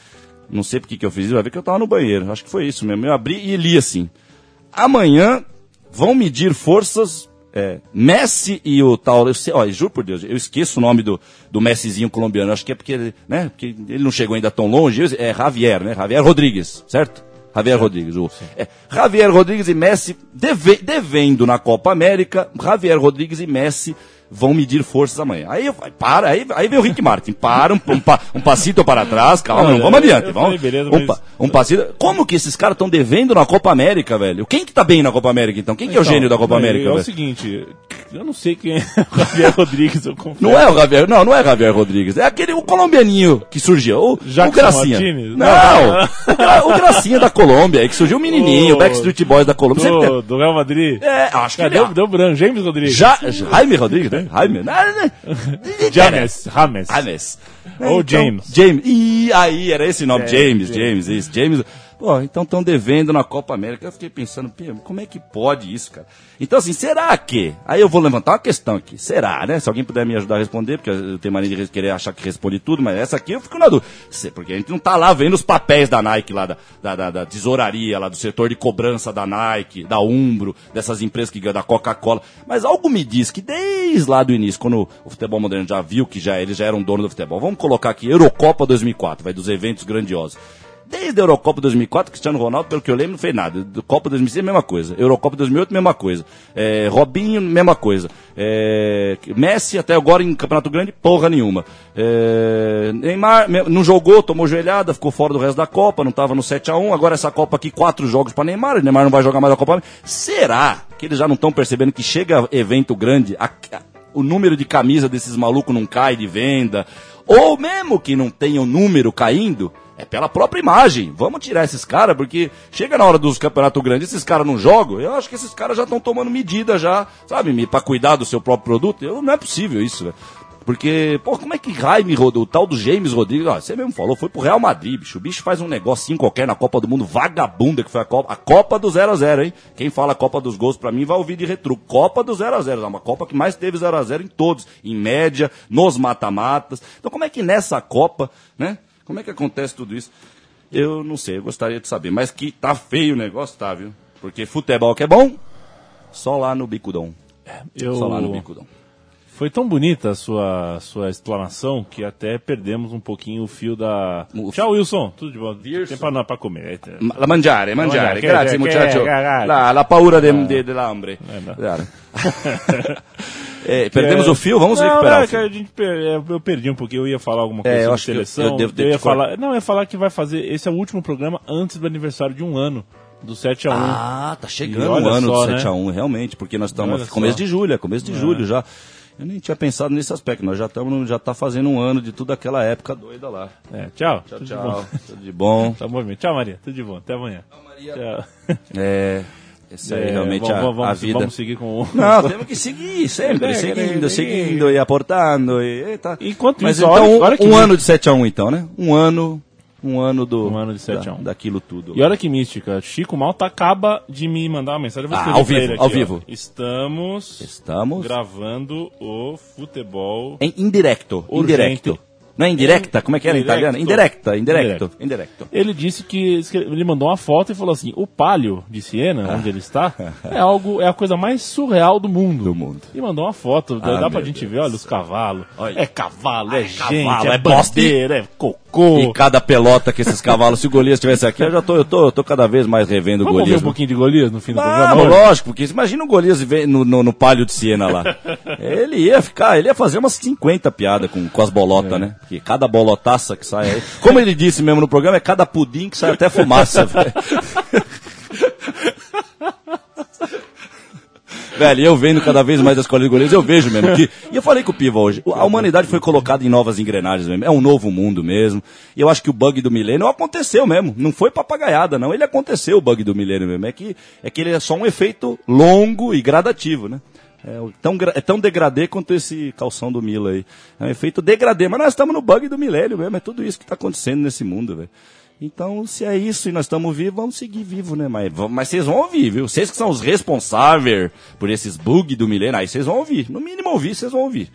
Não sei por que que eu fiz isso, vai ver que eu tava no banheiro. Acho que foi isso mesmo. Eu abri e li assim. Amanhã vão medir forças. É, Messi e o tal. Eu sei, ó, juro por Deus, eu esqueço o nome do, do Messizinho colombiano. Acho que é porque, ele, né, porque ele não chegou ainda tão longe. Eu- É Javier, né? Javier Rodrigues, certo? Javier Rodrigues. O, é, Javier Rodrigues e Messi deve- devendo na Copa América. Javier Rodrigues e Messi vão medir forças amanhã. Aí eu falei, para, aí, aí vem o Rick Martin. Para, um, um, pa- um passito para trás, calma, Não, vamos adiante. Vamos, beleza, um, pa- um passito. Como que esses caras estão devendo na Copa América, velho? Quem que tá bem na Copa América, então? Quem que é o Então, gênio da Copa mas América, É o velho? seguinte, eu não sei quem é o Javier Rodrigues, eu confesso. Não é o Javier, não, não é Javier Rodrigues. É aquele, o colombianinho que surgiu. O, o Gracinha. Martinez? Não, o, Gra- o Gracinha da Colômbia, que surgiu o menininho, o Backstreet Boys da Colômbia. Sempre Do, do Real Madrid? É, acho que Cadê ele o deu branco? James Rodrigues? Já, Jaime Rodrigues, né? Jaime. Não, James, James. James. Ou Então, James. James. Ih, aí, era esse nome. É, James, James. James, isso. James. Pô, então estão devendo na Copa América. Eu fiquei pensando, como é que pode isso, cara? Então, assim, será que? Aí eu vou levantar uma questão aqui. Será, né? Se alguém puder me ajudar a responder, porque eu tenho mania de querer achar que responde tudo, mas essa aqui eu fico na dúvida. Porque a gente não tá lá vendo os papéis da Nike lá, da, da, da- da tesouraria, lá do setor de cobrança da Nike, da Umbro, dessas empresas que ganham da Coca-Cola. Mas algo me diz que desde lá do início, quando o futebol moderno já viu que já eles já eram dono do futebol, vamos colocar aqui Eurocopa 2004, vai dos eventos grandiosos. Desde a Eurocopa 2004, Cristiano Ronaldo, pelo que eu lembro, não fez nada. Copa 2006, mesma coisa. Eurocopa 2008, mesma coisa. É, Robinho, mesma coisa. É, Messi, até agora em Campeonato Grande, porra nenhuma. É, Neymar não jogou, tomou joelhada, ficou fora do resto da Copa, não estava no 7x1. Agora essa Copa aqui, quatro jogos para Neymar. Neymar não vai jogar mais a Copa. Será que eles já não estão percebendo que chega evento grande, a- a- o número de camisa desses malucos não cai de venda? Ou mesmo que não tenha o número caindo, é pela própria imagem. Vamos tirar esses caras, porque chega na hora dos campeonatos grandes, esses caras não jogam. Eu acho que esses caras já estão tomando medida já, sabe, pra cuidar do seu próprio produto. Eu, não é possível isso, velho. Porque, pô, como é que Jaime Rodrigues, o tal do James Rodrigues, ó, você mesmo falou, foi pro Real Madrid, bicho. O bicho faz um negocinho qualquer na Copa do Mundo, vagabunda, que foi a Copa, a Copa do 0x0, hein? Quem fala Copa dos Gols pra mim vai ouvir de retro. Copa do 0x0, é uma Copa que mais teve 0x0 em todos, em média, nos mata-matas. Então como é que nessa Copa, né? Como é que acontece tudo isso? Eu não sei, eu gostaria de saber. Mas que tá feio o negócio, tá, viu? Porque futebol que é bom, só lá no Bicudão. Eu... Só lá no Bicudão. Foi tão bonita a sua, sua explanação que até perdemos um pouquinho o fio da. O- Tchau, Wilson. Tudo de bom. Wilson. Tem pra, pra comer. É, La mangiare, mangiare, grazie muchacho. La, la paura de, de, dell'hambre. Eh, Eh, perdemos o fio, vamos não, recuperar não, o que a fio. gente é, eu perdi um pouquinho, eu ia falar alguma coisa É, eu acho que eu- seleção. eu devo ter ia te cortado. falar, não, eu ia falar que vai fazer. Esse é o último programa antes do aniversário de um ano, do 7 a 1 Ah, tá chegando o ano só, do né? 7x1, realmente, porque nós estamos começo só. de julho, é começo de julho já. Eu nem tinha pensado nesse aspecto, nós já estamos já tá fazendo um ano de toda aquela época doida lá. É, tchau. Tchau, tudo de tchau. bom. Tudo de bom. Tá bom, tchau, Maria. Tudo de bom. Até amanhã. Tchau. É, esse aí É, realmente vamos, a, vamos, a vida. vamos seguir com o. Não, temos que seguir sempre, É, seguindo, é, seguindo e aportando. E, e tá. Enquanto Mas isso, então, olha- um, um ano de 7x1 então, né? Um ano, um ano do... Um ano de 7 a 1. da- Daquilo tudo. E olha que mística, Chico Malta acaba de me mandar uma mensagem. Ah, ao vivo, aqui, ao ó. vivo. Estamos Estamos gravando o futebol. em indirecto, Urgente. indirecto. Não é indireta? Como é que era em Indirecto. italiano? Indirecta, indirecto, Indirecto. Ele disse que ele mandou uma foto e falou assim: o palio de Siena, onde ele está, é algo, é a coisa mais surreal do mundo. Do mundo. E mandou uma foto, dá- Ah, dá pra gente Deus ver, olha os cavalos. Olha. É cavalo, é, gente, cavalo, é, é bandeira, é cocô. E cada pelota que esses cavalos, se o Golias estivesse aqui, eu já tô, eu tô, eu tô cada vez mais revendo o Vamos ver Golias. um pouquinho de Golias no fim do Ah, programa? lógico, porque imagina o Golias no, no, no palio de Siena lá. Ele ia ficar, ele ia fazer umas 50 piadas com, com as bolotas, É. né? Porque cada bolotaça que sai aí. Como ele disse mesmo no programa, é cada pudim que sai até fumaça, velho. Velho, eu vendo cada vez mais a escola de goleiros, eu vejo mesmo que. E eu falei com o Piva hoje, a humanidade foi colocada em novas engrenagens mesmo. É um novo mundo mesmo. E eu acho que o bug do milênio aconteceu mesmo. Não foi papagaiada, não. Ele aconteceu, o bug do milênio mesmo. É que, é que ele é só um efeito longo e gradativo, né? É tão, é tão degradê quanto esse calção do Mila aí. É um efeito degradê, mas nós estamos no bug do milênio mesmo. É tudo isso que está acontecendo nesse mundo, velho. Então, se é isso e nós estamos vivos, vamos seguir vivos, né? Mas, mas vocês vão ouvir, viu? Vocês que são os responsáveis por esses bugs do milênio, aí vocês vão ouvir. No mínimo ouvir, vocês vão ouvir.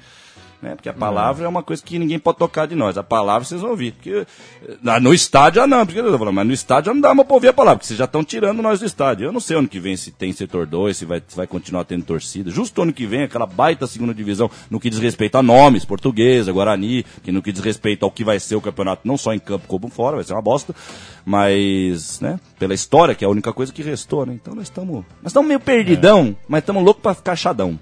Né? Porque a palavra é uma coisa que ninguém pode tocar de nós. A palavra vocês vão ouvir. Porque eh, no estádio ah, não, porque eu falando, mas no estádio não dá mais pra ouvir a palavra, porque vocês já estão tirando nós do estádio. Eu não sei ano que vem se tem setor 2, se vai, se vai continuar tendo torcida. Justo ano que vem, aquela baita segunda divisão, no que diz respeito a nomes, portuguesa, Guarani, que no que diz respeito ao que vai ser o campeonato, não só em campo como fora, vai ser uma bosta. Mas, né, pela história, que é a única coisa que restou, né? Então nós estamos. Nós estamos meio perdidão, mas estamos loucos pra ficar achadão.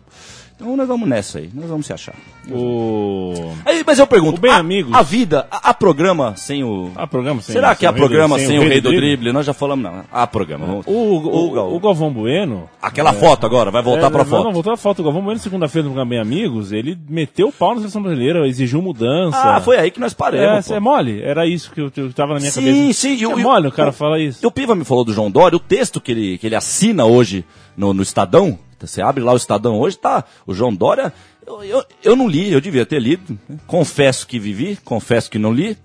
Então nós vamos nessa aí, nós vamos se achar. O... Aí, mas eu pergunto, O Bem a, Amigos. a vida, há programa sem o... Há programa sem Será que há programa sem, o rei do drible? Nós já falamos, não. Há programa. O, o, O- Galvão Bueno. Aquela foto agora, vai voltar é, pra não, foto. Não, voltou a foto. O Galvão Bueno, segunda-feira no Bem Amigos, ele meteu o pau na seleção brasileira, exigiu mudança. Ah, foi aí que nós É, paramos. pô. é mole? Era isso que eu, eu tava na minha Sim, cabeça. sim, e o- É e mole o cara fala E isso. o Piva me falou do João Dória, o texto que ele, que ele assina hoje no, no Estadão, você abre lá o Estadão hoje, tá, o João Dória, eu, eu, eu não li, eu devia ter lido, né? confesso que vivi, confesso que não li,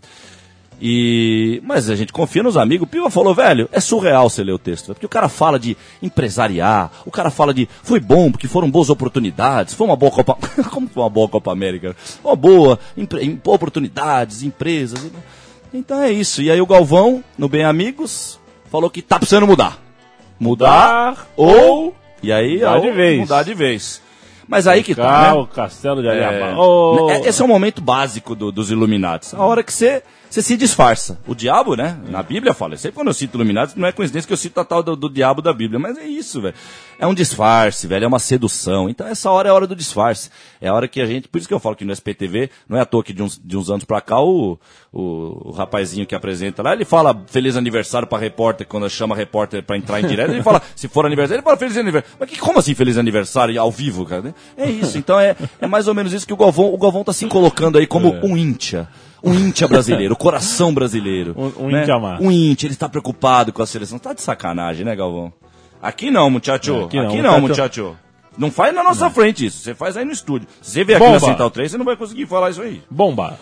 e, mas a gente confia nos amigos. O Piva falou, velho, é surreal você ler o texto. Porque o cara fala de empresariar, o cara fala de foi bom, porque foram boas oportunidades, foi uma boa Copa. Como foi uma boa Copa América? Uma boa, empre... em- oportunidades, empresas. Então é isso. E aí o Galvão, no Bem Amigos, falou que tá precisando mudar. Mudar ou. E aí, Mudar de vez. Mudar de vez. Mas aí que tá. Né? o Castelo de É, Aliabá. Oh. Esse é o momento básico do- dos Illuminatis. A hora que você você se disfarça. O diabo, né? Na Bíblia fala. Sempre quando eu cito Illuminatis, não é coincidência que eu cito a tal do, do diabo da Bíblia. Mas é isso, velho. É um disfarce, velho. É uma sedução. Então essa hora é a hora do disfarce. É a hora que a gente. Por isso que eu falo que no SPTV, não é à toa que de uns, de uns anos pra cá, o, o, o rapazinho que apresenta lá, ele fala feliz aniversário pra repórter, quando chama repórter pra entrar em direto, ele fala, se for aniversário, ele fala feliz aniversário. Mas que, como assim feliz aniversário ao vivo, cara? É isso. Então é, é mais ou menos isso que o Galvão, o Galvão tá se colocando aí como um íntia. Um íntia brasileiro, o coração brasileiro. Um- um né? íntia má. Um íntia, ele está preocupado com a seleção. Tá de sacanagem, né, Galvão? Aqui não, muchacho. É, aqui aqui não, não, muchacho. muchacho. Não faz na nossa frente isso. Você faz aí no estúdio. Se você vier aqui Bomba. na Central 3, você não vai conseguir falar isso aí. Bomba.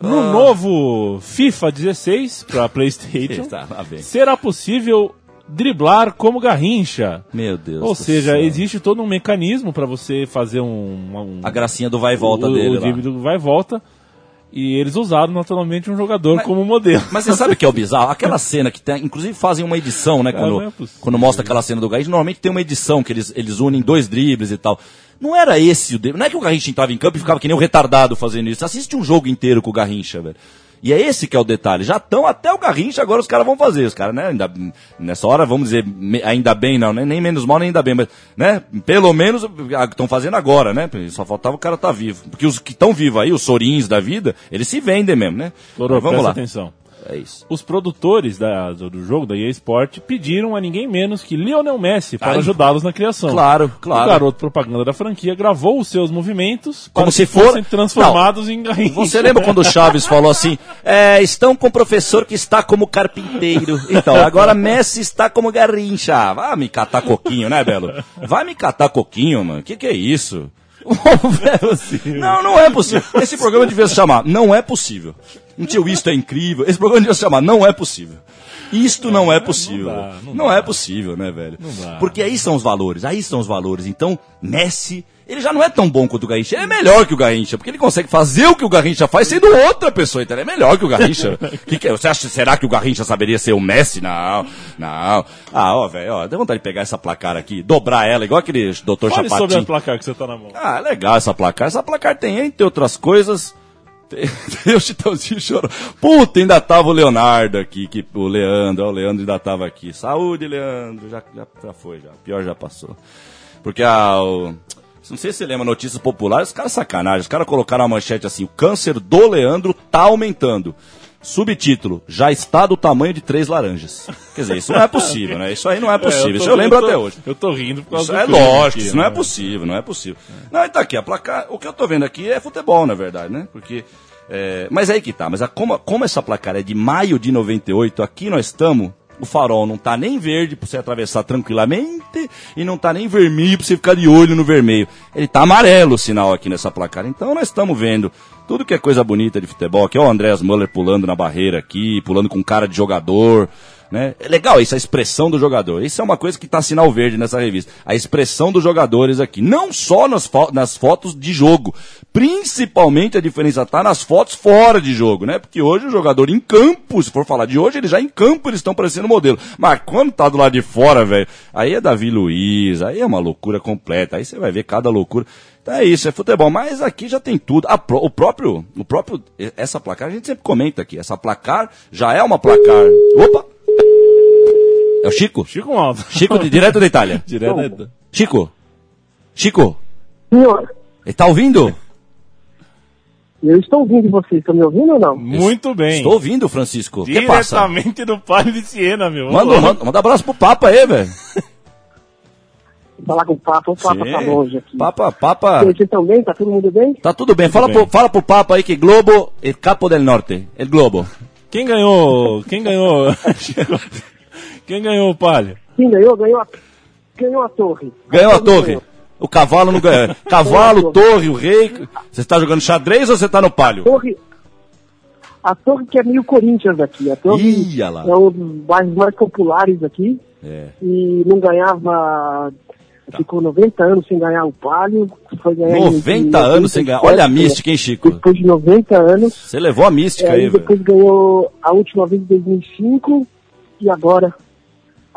Ah. No novo FIFA 16 para PlayStation, Tá, será possível driblar como Garrincha. Meu Deus. Ou seja, céu. existe todo um mecanismo para você fazer um, um a gracinha do vai e volta o, dele o drible do vai e volta. E eles usaram naturalmente um jogador Mas- como modelo. Mas você sabe o que é o bizarro? Aquela cena que tem, inclusive fazem uma edição, né? Cara, Quando, é quando mostra aquela cena do Garrincha, normalmente tem uma edição que eles, eles unem dois dribles e tal. Não era esse o. Não é que o Garrincha entrava em campo e ficava que nem um retardado fazendo isso. Assiste um jogo inteiro com o Garrincha, velho. E é esse que é o detalhe. Já estão até o Garrincha, agora os caras vão fazer. Os caras, né? Ainda, nessa hora, vamos dizer, ainda bem, não, né? nem menos mal, nem ainda bem, mas, né? Pelo menos estão fazendo agora, né? Só faltava o cara estar vivo. Porque os que estão vivos aí, os sorins da vida, eles se vendem mesmo, né? Loro, Mas vamos lá. atenção. É isso. Os produtores da- do, do jogo da EA Sport pediram a ninguém menos que Lionel Messi para ajudá-los na criação. Claro, claro. O garoto propaganda da franquia gravou os seus movimentos Como se for- fossem transformados em Garrincha. Você lembra quando o Chaves falou assim? É, estão com o professor que está como carpinteiro. Então, agora Messi está como Garrincha. Vai me catar coquinho, né, Belo? Vai me catar coquinho, mano. Que que é isso? não, não é possível. Esse programa devia se chamar Não é Possível. Não tio, isto é incrível. Esse programa devia se chamar Não é Possível. Isto não é possível. dá, não não é possível, né, velho? dá. Porque aí são os valores, aí são os valores. Então, Messi, ele já não é tão bom quanto o Garrincha. Ele é melhor que o Garrincha, porque ele consegue fazer o que o Garrincha faz sendo outra pessoa. Então, ele é melhor que o Garrincha. que que é? Você acha, será que o Garrincha saberia ser o Messi? Não, não. Ah, ó, velho, ó, dá vontade de pegar essa placar aqui, dobrar ela, igual aquele doutor Fale sobre Chapatinho. a placar que você tá na mão. Ah, legal essa placar. Essa placar tem, entre outras coisas, Tem, o Chitãozinho chorou. Puta, ainda tava o Leonardo aqui, que, o Leandro, ó, o Leandro ainda tava aqui. Saúde, Leandro, já, já, já foi, já. Pior já passou. Porque a. O, não sei se você lembra, notícias populares, os caras sacanagem. Os caras colocaram a manchete assim: o câncer do Leandro tá aumentando. Subtítulo: Já está do tamanho de três laranjas. Quer dizer, isso não é possível, né? Isso aí não é possível. tô- isso eu lembro tô- até hoje. Eu tô rindo por causa Isso do é lógico, aqui, isso não é né? possível, não é possível. Não, e tá aqui, a placar, o que eu tô vendo aqui é futebol, na verdade, né? Porque, é, mas aí que tá, mas a, como, como essa placar é de maio de 98, aqui nós estamos, o farol não tá nem verde pra você atravessar tranquilamente e não tá nem vermelho pra você ficar de olho no vermelho. Ele tá amarelo o sinal aqui nessa placar. Então nós estamos vendo tudo que é coisa bonita de futebol, que é o Andreas Muller pulando na barreira aqui, pulando com cara de jogador, né? É legal isso, a expressão do jogador. Isso é uma coisa que tá sinal verde nessa revista. A expressão dos jogadores aqui. Não só nas, fo- nas fotos de jogo. Principalmente a diferença tá nas fotos fora de jogo, né? Porque hoje o jogador em campo, se for falar de hoje, ele já em campo eles estão parecendo modelo. Mas quando tá do lado de fora, velho, aí é Davi Luiz, aí é uma loucura completa. Aí você vai ver cada loucura. Então é isso, é futebol. Mas aqui já tem tudo. O próprio, o próprio, essa placar a gente sempre comenta aqui. Essa placar já é uma placar. Opa! É o Chico? Chico Malta. Chico, de- direto da Itália. Direto da- Chico? Chico? Senhor, Ele tá ouvindo? eu estou ouvindo vocês, estão me ouvindo ou não? Muito bem. Estou ouvindo, Francisco. O que passa? Diretamente do Palio de Siena, meu. Manda, manda, manda abraço pro Papa aí, velho. Vou falar com o Papa, o Papa tá Sim. longe aqui. Papa, Papa. Vocês estão bem? Tá todo mundo bem? Tá tudo bem. Fala, bem. Pro, fala pro Papa aí que Globo é capo del norte. El Globo. Quem ganhou? Quem ganhou? Quem ganhou o Palio? Quem ganhou? Ganhou a, ganhou a torre. Ganhou a torre torre. ganhou. O cavalo não ganhou. Cavalo, torre, o rei. Você tá jogando xadrez ou você tá no palio? Torre, a torre que é meio Corinthians aqui. A torre Ih, olha lá. é um dos bairros mais populares aqui. É. E não ganhava... Ficou 90 anos sem ganhar o palio. Foi ganhar em 90 anos sem ganhar. 97, Olha a mística, hein, Chico? Depois de 90 anos. Você levou a mística aí aí, velho. depois ganhou a última vez em 2005 e agora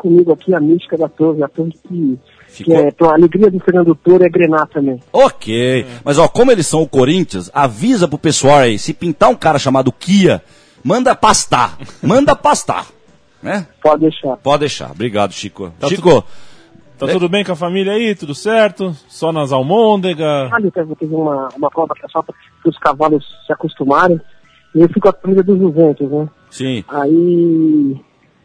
comigo aqui a mística da torre, a torre que, que Ficou- é pra alegria do Fernando Toro é Grenar também. Ok. Mas ó, como eles são o Corinthians, avisa pro pessoal aí, se pintar um cara chamado Kia, manda pastar. Manda pastar. Né? Pode deixar. Pode deixar. Obrigado, Chico. Tá Chico, Tá É. tudo bem com a família aí? Tudo certo? Só nas almôndegas? Ali teve, teve uma, uma prova que é só para os cavalos se acostumarem. E eu fico com a camisa do Juventus, né? sim. Aí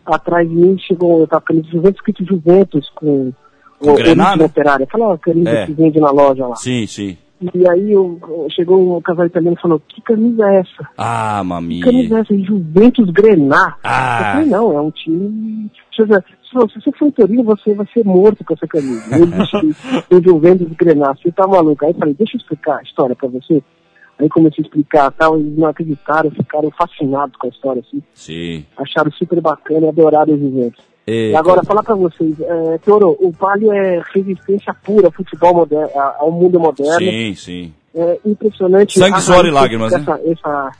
atrás de mim chegou, eu tava com a camisa Juventus, escrito Juventus com Com grená, origem né? operária, aquela camisa É. que vende na loja lá. Sim, sim. E aí eu, chegou um casal italiano e falou, que camisa é essa? Ah, Que mamia. camisa é essa? Juventus Grenar. Ah. Eu falei, não, é um time. Deixa eu se você- for em Torino, você vai ser morto com essa camisa. Existe o Juventus Grenar. Você tá maluco. Aí eu falei, deixa eu explicar a história pra você. Aí comecei a explicar tal, eles não acreditaram, ficaram fascinados com a história, assim. Sim. Acharam super bacana e adoraram o Juventus. E, E agora, falar pra vocês, é, Toro, o Palio é resistência pura ao futebol moderno, ao mundo moderno. Sim, sim. É impressionante. Sangue, suor e lágrimas, né? essa, Essa,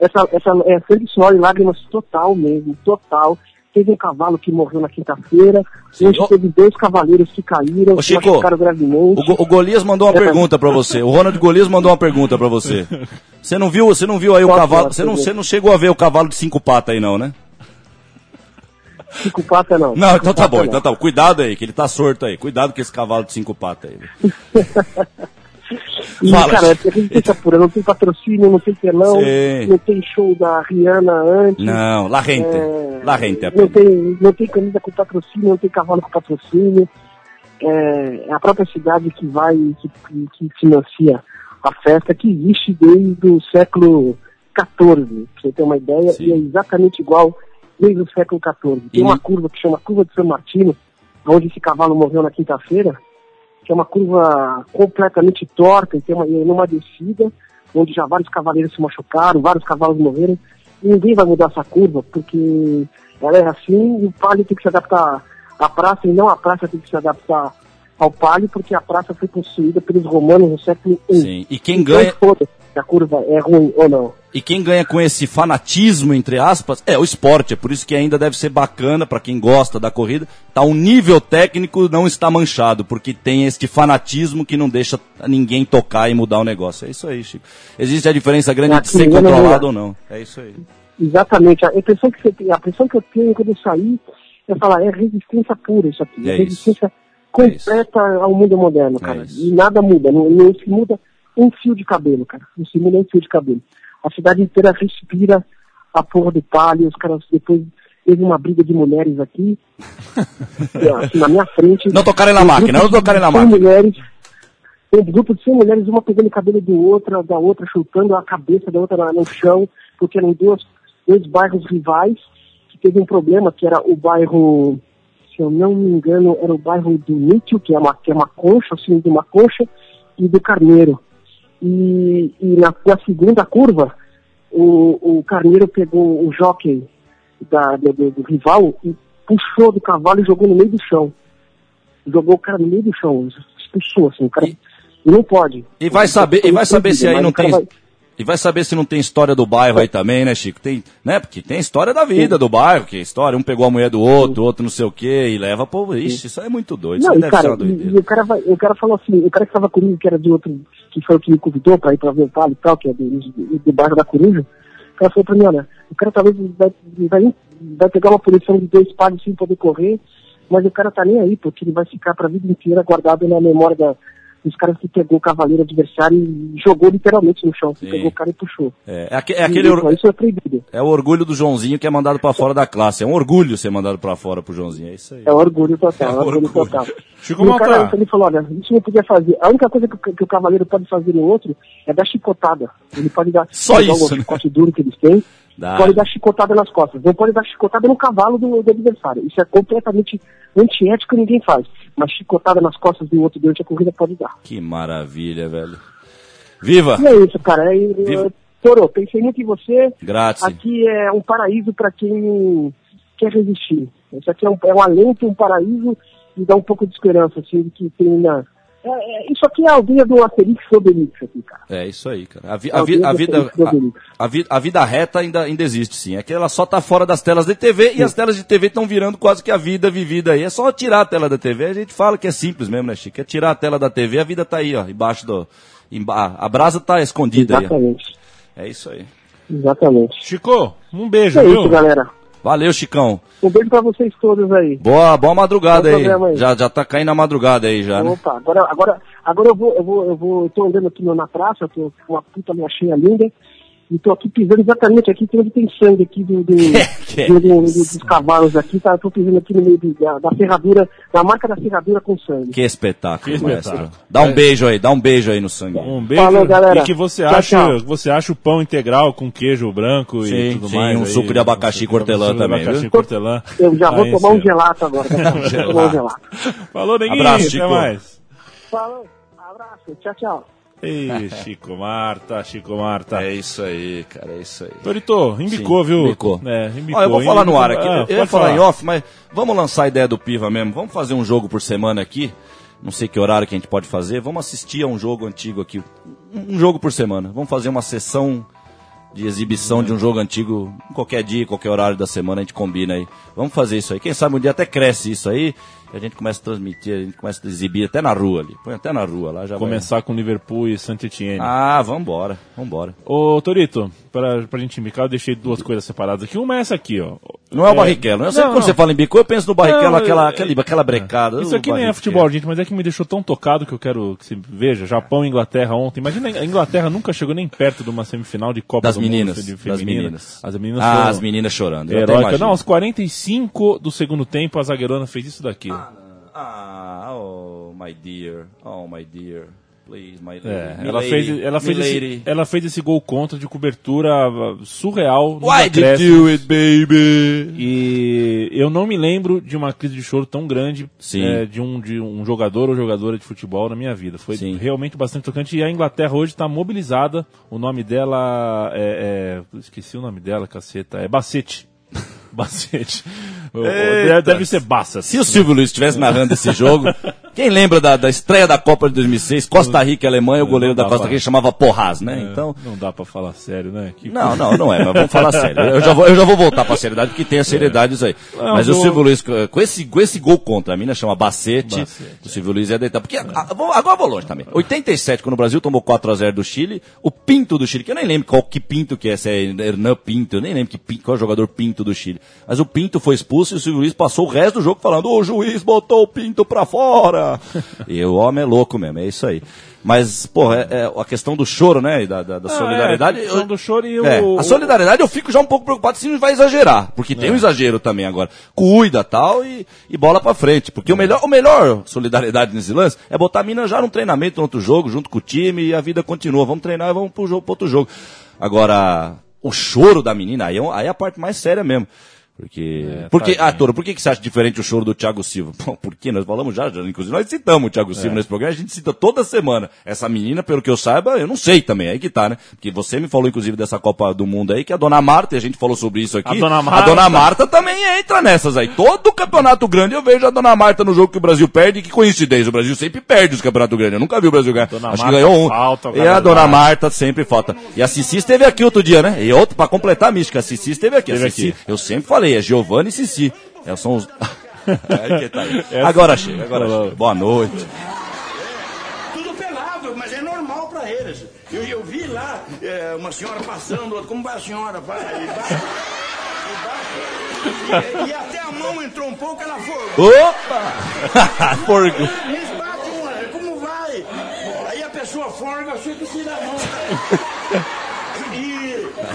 essa, essa, é sangue, suor e lágrimas total mesmo, total. Teve um cavalo que morreu na quinta-feira, hoje teve dois cavaleiros que caíram, Ô, Chico, machucaram gravemente. O, Go- o Golias mandou uma pergunta pra você. O Ronald Golias mandou uma pergunta pra você. Você não viu, você não viu aí o Qual cavalo? é? Você não, você não chegou a ver o cavalo de cinco patas aí não, né? Cinco patas não. Não, então tá bom, patas então tá bom. Cuidado aí, que ele tá sorto aí. Cuidado com esse cavalo de cinco patas aí. E, Fala. cara, é resistência pura, não tem patrocínio, não tem telão, Sim. não tem show da Rihanna antes. Não, la gente. É, La gente. não tem, não tem camisa com patrocínio, não tem cavalo com patrocínio. É, é a própria cidade que vai, que, que- financia a festa, que existe desde o século XIV, pra você ter uma ideia, Sim. e é exatamente igual desde o século XIV. Tem E uma curva que chama Curva de São Martino, onde esse cavalo morreu na quinta-feira, que é uma curva completamente torta, e tem uma, numa descida, onde já vários cavaleiros se machucaram, vários cavalos morreram. Ninguém vai mudar essa curva, porque ela é assim e o palio tem que se adaptar à praça, e não a praça tem que se adaptar ao palio porque a praça foi construída pelos romanos no século I. Sim. E quem Então, ganha. Se a curva é ruim ou não. E quem ganha com esse fanatismo, entre aspas, é o esporte. É por isso que ainda deve ser bacana para quem gosta da corrida. Tá um nível técnico não está manchado, porque tem este fanatismo que não deixa ninguém tocar e mudar o negócio. É isso aí, Chico. Existe a diferença grande de ser controlado ou não. É isso aí. Exatamente. A impressão que, você tem, a impressão que eu tenho quando eu saí é falar, é resistência pura isso aqui. É É, resistência completa ao mundo moderno, É cara. isso. e nada muda. Não, não se muda um fio de cabelo, cara. Não se muda um fio de cabelo. A cidade inteira respira a porra do palio, os caras depois teve uma briga de mulheres aqui, assim, na minha frente. Não tocarem na Um máquina, não tocarem na 100 máquina. mulheres, um grupo de 100 mulheres, uma pegando o cabelo do outra, da outra chutando a cabeça da outra no chão, porque eram dois, dois bairros rivais, que teve um problema, que era o bairro, se eu não me engano, era o bairro do Nítio, que é uma, que é uma concha, assim, de uma concha, e do Carneiro. E, e na, na segunda curva, o, o Carneiro pegou o jockey da, do, do- rival e puxou do cavalo e jogou no meio do chão. Jogou o cara no meio do chão, expulsou, assim, o cara E- não pode. E vai saber, e vai saber se aí não tem. vai- E vai saber se não tem história do bairro aí também, né, Chico? Tem, né? Porque tem história da vida do bairro, que é história, um pegou a mulher do outro, outro não sei o quê, e leva pro. Ixi, isso aí é muito doido. Não, isso e deve ser cara, uma e, e doideira. o cara vai, o cara falou assim, o cara que estava comigo, que era de outro, que foi o que me convidou para ir para ver o Palo e tal, que é do, do, do bairro da Coruja, cara falou pra mim, olha, o cara talvez vai, vai, vai pegar uma punição de dois pares sem poder correr, mas o cara tá nem aí, porque ele vai ficar pra vida inteira guardado na memória da, dos caras que pegou o cavaleiro adversário e jogou literalmente no chão. Pegou o cara e puxou. É, é aque- é aquele. isso, or- isso é proibido. É o orgulho do Joãozinho que é mandado pra fora da classe. É um orgulho ser mandado pra fora pro Joãozinho. É isso aí. É orgulho total, é orgulho, orgulho. total. Chico e o cara ele falou, olha, isso não podia fazer. A única coisa que, o- que o cavaleiro pode fazer no outro é dar chicotada. Ele pode dar Só isso, o né? chicote duro que eles têm, Dá. pode dar chicotada nas costas. Não pode dar chicotada no cavalo do, do adversário. Isso é completamente antiético e ninguém faz. Mas chicotada nas costas do outro durante a corrida pode dar. Que maravilha, velho. Viva! E é isso, cara. É, Viva. Toro, pensei muito em você. Grátis. Aqui é um paraíso para quem quer resistir. Isso aqui é um, é um alento, um paraíso e dá um pouco de esperança, assim, que tem na... É, isso aqui é a aldeia do Asterix Obelix aqui, cara. É isso aí, cara. A, vi- a vi- a vida, a, a vi- a vida reta ainda, ainda existe, sim. É que ela só tá fora das telas de TV e as telas de TV estão virando quase que a vida vivida aí. É só tirar a tela da TV. A gente fala que é simples mesmo, né, Chico? É tirar a tela da TV, a vida tá aí, ó, embaixo do. emba- a brasa tá escondida aí. ó. Exatamente. É isso aí. Exatamente. Chico, um beijo, É viu? isso, galera. Valeu, Chicão. Um beijo pra vocês todos aí. Boa, boa madrugada aí. aí. Já, já tá caindo a madrugada aí já, né? Opa, agora, agora, agora eu vou, eu vou, eu vou, eu tô andando aqui na praça, tô com uma puta minha cheia linda, e tô aqui pisando exatamente aqui, que onde tem sangue aqui do, do, é do- do- do- dos cavalos aqui, tá? Eu tô pisando aqui no meio da, da ferradura, da marca da ferradura com sangue. Que espetáculo, Que maestro. espetáculo. Dá um beijo aí, dá um beijo aí no sangue. Um beijo. Falou, galera. E que você Tchau, acha, tchau. você acha o pão integral com queijo branco Sim, e tudo sim, mais. um aí. suco de abacaxi Um cortelã também, abacaxi cortelã. Eu já vou Aí, tomar um senhor. gelato agora, tá? Um gelato. Falou, neguinho. Abraço, Até Chico. mais. Falou, abraço, tchau, tchau. Ei, Chico Marta, Chico Marta. É isso aí, cara, é isso aí. Torito, embicou, Sim, viu? embicou. É, embicou. Ó, eu vou falar no ar aqui. Ah, eu ia pode falar, em off, mas vamos lançar a ideia do Piva mesmo. Vamos fazer um jogo por semana aqui. Não sei que horário que a gente pode fazer. Vamos assistir a um jogo antigo aqui. Um um jogo por semana. Vamos fazer uma sessão de exibição de um jogo antigo. Qualquer dia, qualquer horário da semana a gente combina aí. Vamos fazer isso aí. Quem sabe um dia até cresce isso aí. A gente começa a transmitir, a gente começa a exibir até na rua ali. Põe até na rua lá. Já vai. Começar com Liverpool e Saint-Etienne. Ah, vambora, vambora. Ô, Torito, pra, pra gente embicar, eu deixei duas coisas separadas aqui. Uma é essa aqui, ó. Não é o Barrichello. Eu sempre não, quando não. você fala em bico, eu penso no Barrichello, Não, aquela, é- aquela, aquela brecada. Isso aqui nem é futebol, gente, mas é que me deixou tão tocado que eu quero que você veja. Japão e Inglaterra ontem. Imagina, a Inglaterra nunca chegou nem perto de uma semifinal de Copa Das do meninas, Mundo das meninas. As meninas Ah, as meninas chorando. eu imagino. Não, aos 45 do segundo tempo, a zagueirona fez isso daqui. Ah, oh, my dear. Oh, my dear. Please, my lady. É, ela lady, fez, ela, fez esse, ela fez esse gol contra de cobertura uh, surreal. Why did you do it, baby? E eu não me lembro de uma crise de choro tão grande é, de, um, de um jogador ou jogadora de futebol na minha vida. Foi Sim. realmente bastante tocante. E a Inglaterra hoje está mobilizada. O nome dela é, é- Esqueci o nome dela, caceta. É Bacete. Bacete. Deve ser Bassas. Se o Silvio Luiz estivesse narrando esse jogo, Quem lembra da, da estreia da Copa de 2006, Costa Rica e Alemanha, o goleiro da Costa Rica chamava Porraz, né? É, Então, Não dá pra falar sério, né? Que não, não, não é, mas vamos falar sério. Eu já vou, eu já vou voltar pra seriedade, porque tem a seriedade isso aí. Mas o Silvio Luiz, com esse, com esse gol contra, a mina chama Bacete, Bacete, o Silvio Luiz ia deitar. Porque agora vou longe também. 87, quando o Brasil tomou 4x0 do Chile, o Pinto do Chile, que eu nem lembro qual que Pinto que é, se é Hernan Pinto, eu nem lembro que, qual é o jogador Pinto do Chile. Mas o Pinto foi expulso e o Silvio Luiz passou o resto do jogo falando, o juiz botou o Pinto pra fora. e o homem é louco mesmo, é isso aí. Mas, porra, é, é a questão do choro, né? E da, da- da Ah, solidariedade. é, a questão do choro e o- É, o- a solidariedade eu fico já um pouco preocupado se não vai exagerar. Porque tem um exagero também agora. Cuida tal e, e bola pra frente. Porque o melhor, o melhor solidariedade nesse lance é botar a mina já num treinamento no outro jogo, junto com o time, e a vida continua. Vamos treinar e vamos pro, jogo, pro outro jogo. Agora, o choro da menina, aí é, aí é a parte mais séria mesmo. Porque. porque tadinha. ah, Toro, por que, que você acha diferente o choro do Thiago Silva? Bom, porque nós falamos já, já, inclusive nós citamos o Thiago Silva nesse programa, a gente cita toda semana. Essa menina, pelo que eu saiba, eu não sei também, aí que tá, né? Porque você me falou, inclusive, dessa Copa do Mundo aí, que a Dona Marta, e a gente falou sobre isso aqui. A Dona A Marta. Dona Marta também entra nessas aí. Todo campeonato grande eu vejo a Dona Marta no jogo que o Brasil perde, que coincidência, o Brasil sempre perde os campeonatos grandes. Eu nunca vi o Brasil ganhar. Dona Acho Marta que ganhou um. falta, e a Dona. Marta sempre falta. E a Cici esteve aqui outro dia, né? E outro, pra completar a mística, a Cici esteve aqui. Esteve a Cici, aqui. eu sempre falei, é Giovanni e Cici. É, são os... Que tá aí. Essa- Agora chega, agora chega. Boa noite. Tudo pelado, mas é normal pra eles. Eu, eu vi lá é, uma senhora passando, como vai a senhora? Vai, vai, vai. E, e até a mão entrou um pouco, ela foi. Opa! Porco. Eles batem uma, como vai? Aí a pessoa forga, chega e tira a mão. E,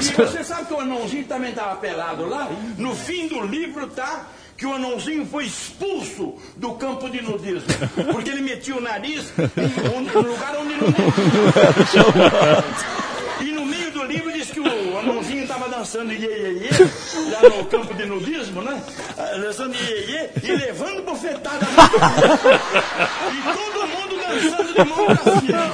e você sabe que o anãozinho também estava pelado lá? No fim do livro tá que o anãozinho foi expulso do campo de nudismo. Porque ele metia o nariz em no lugar onde não. E no meio do livro diz que o anãozinho estava dançando iê, iê, iê, lá no campo de nudismo, né? Dançando iê, iê, e levando bofetada no E todo mundo dançando de mão pra cima.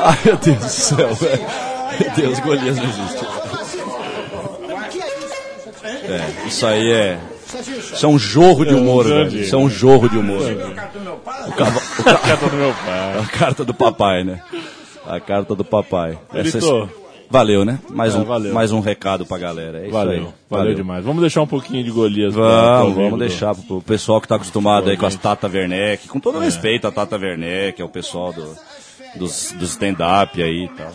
Ai, meu Deus do céu, velho. Meu Deus, Golias não existe. É, isso aí é. Isso é um jorro de humor, velho. Isso é um jorro de humor. O cartão do meu pai, Carta do meu pai. A carta do papai, né? A carta do papai. Essa- Editor. Valeu, né? Mais, É, um, valeu. mais um recado pra galera. É isso Valeu, aí. valeu, demais. Vamos deixar um pouquinho de Golias. Vamos, pra vamos deixar pro pessoal que tá acostumado aí com as. Tata Werneck, com É. todo respeito a Tata Werneck, é o pessoal do, dos, do stand-up aí e tal.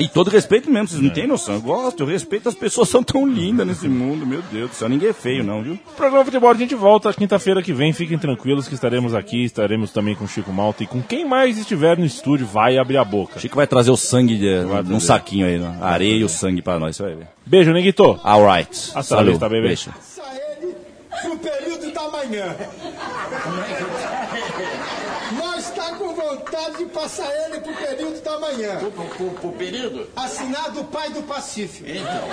E todo respeito mesmo, vocês não têm noção. Eu gosto, eu respeito, as pessoas são tão lindas nesse mundo, meu Deus do céu, ninguém é feio não, viu? Programa Futebol, a gente volta quinta-feira que vem. Fiquem tranquilos que estaremos aqui. Estaremos também com o Chico Malta e com quem mais estiver no estúdio vai abrir a boca. Chico vai trazer o sangue de, Vai num saquinho aí, né? a areia e o sangue pra nós, você vai ver. Beijo, Neguito. Alright. Hasta la vista, baby. Beijo. ele pro período da manhã. Vontade de passar ele pro período da manhã. pro, pro, pro período. Assinado o pai do Pacífico. Então.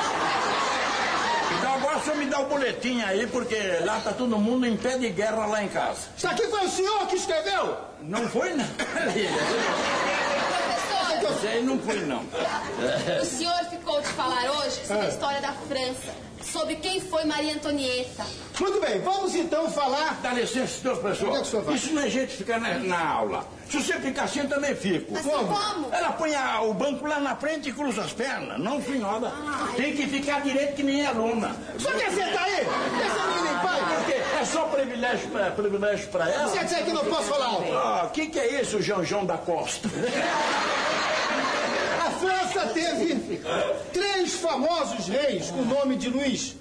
Então agora o senhor me dá o boletim aí, porque lá tá todo mundo em pé de guerra lá em casa. Isso aqui foi o senhor que escreveu? Não foi, não. Isso aí não foi, não. O senhor ficou de falar hoje sobre a história da França, sobre quem foi Maria Antonieta. Muito bem, vamos então falar. Dá licença, senhor Onde é que o professor. senhor vai? Isso não é jeito de ficar na, na aula. Se você ficar assim, eu também fico. Mas como? Ela põe a- o banco lá na frente e cruza as pernas. Não, senhora. Tem que ficar direito que nem aluna. Senhor quer sentar aí? Essa menina em pai? Por quê? É só privilégio pra, privilégio pra ela? Você quer dizer que não posso falar alto? Ah, o que, que é isso, João João da Costa? França teve três famosos reis com o nome de Luís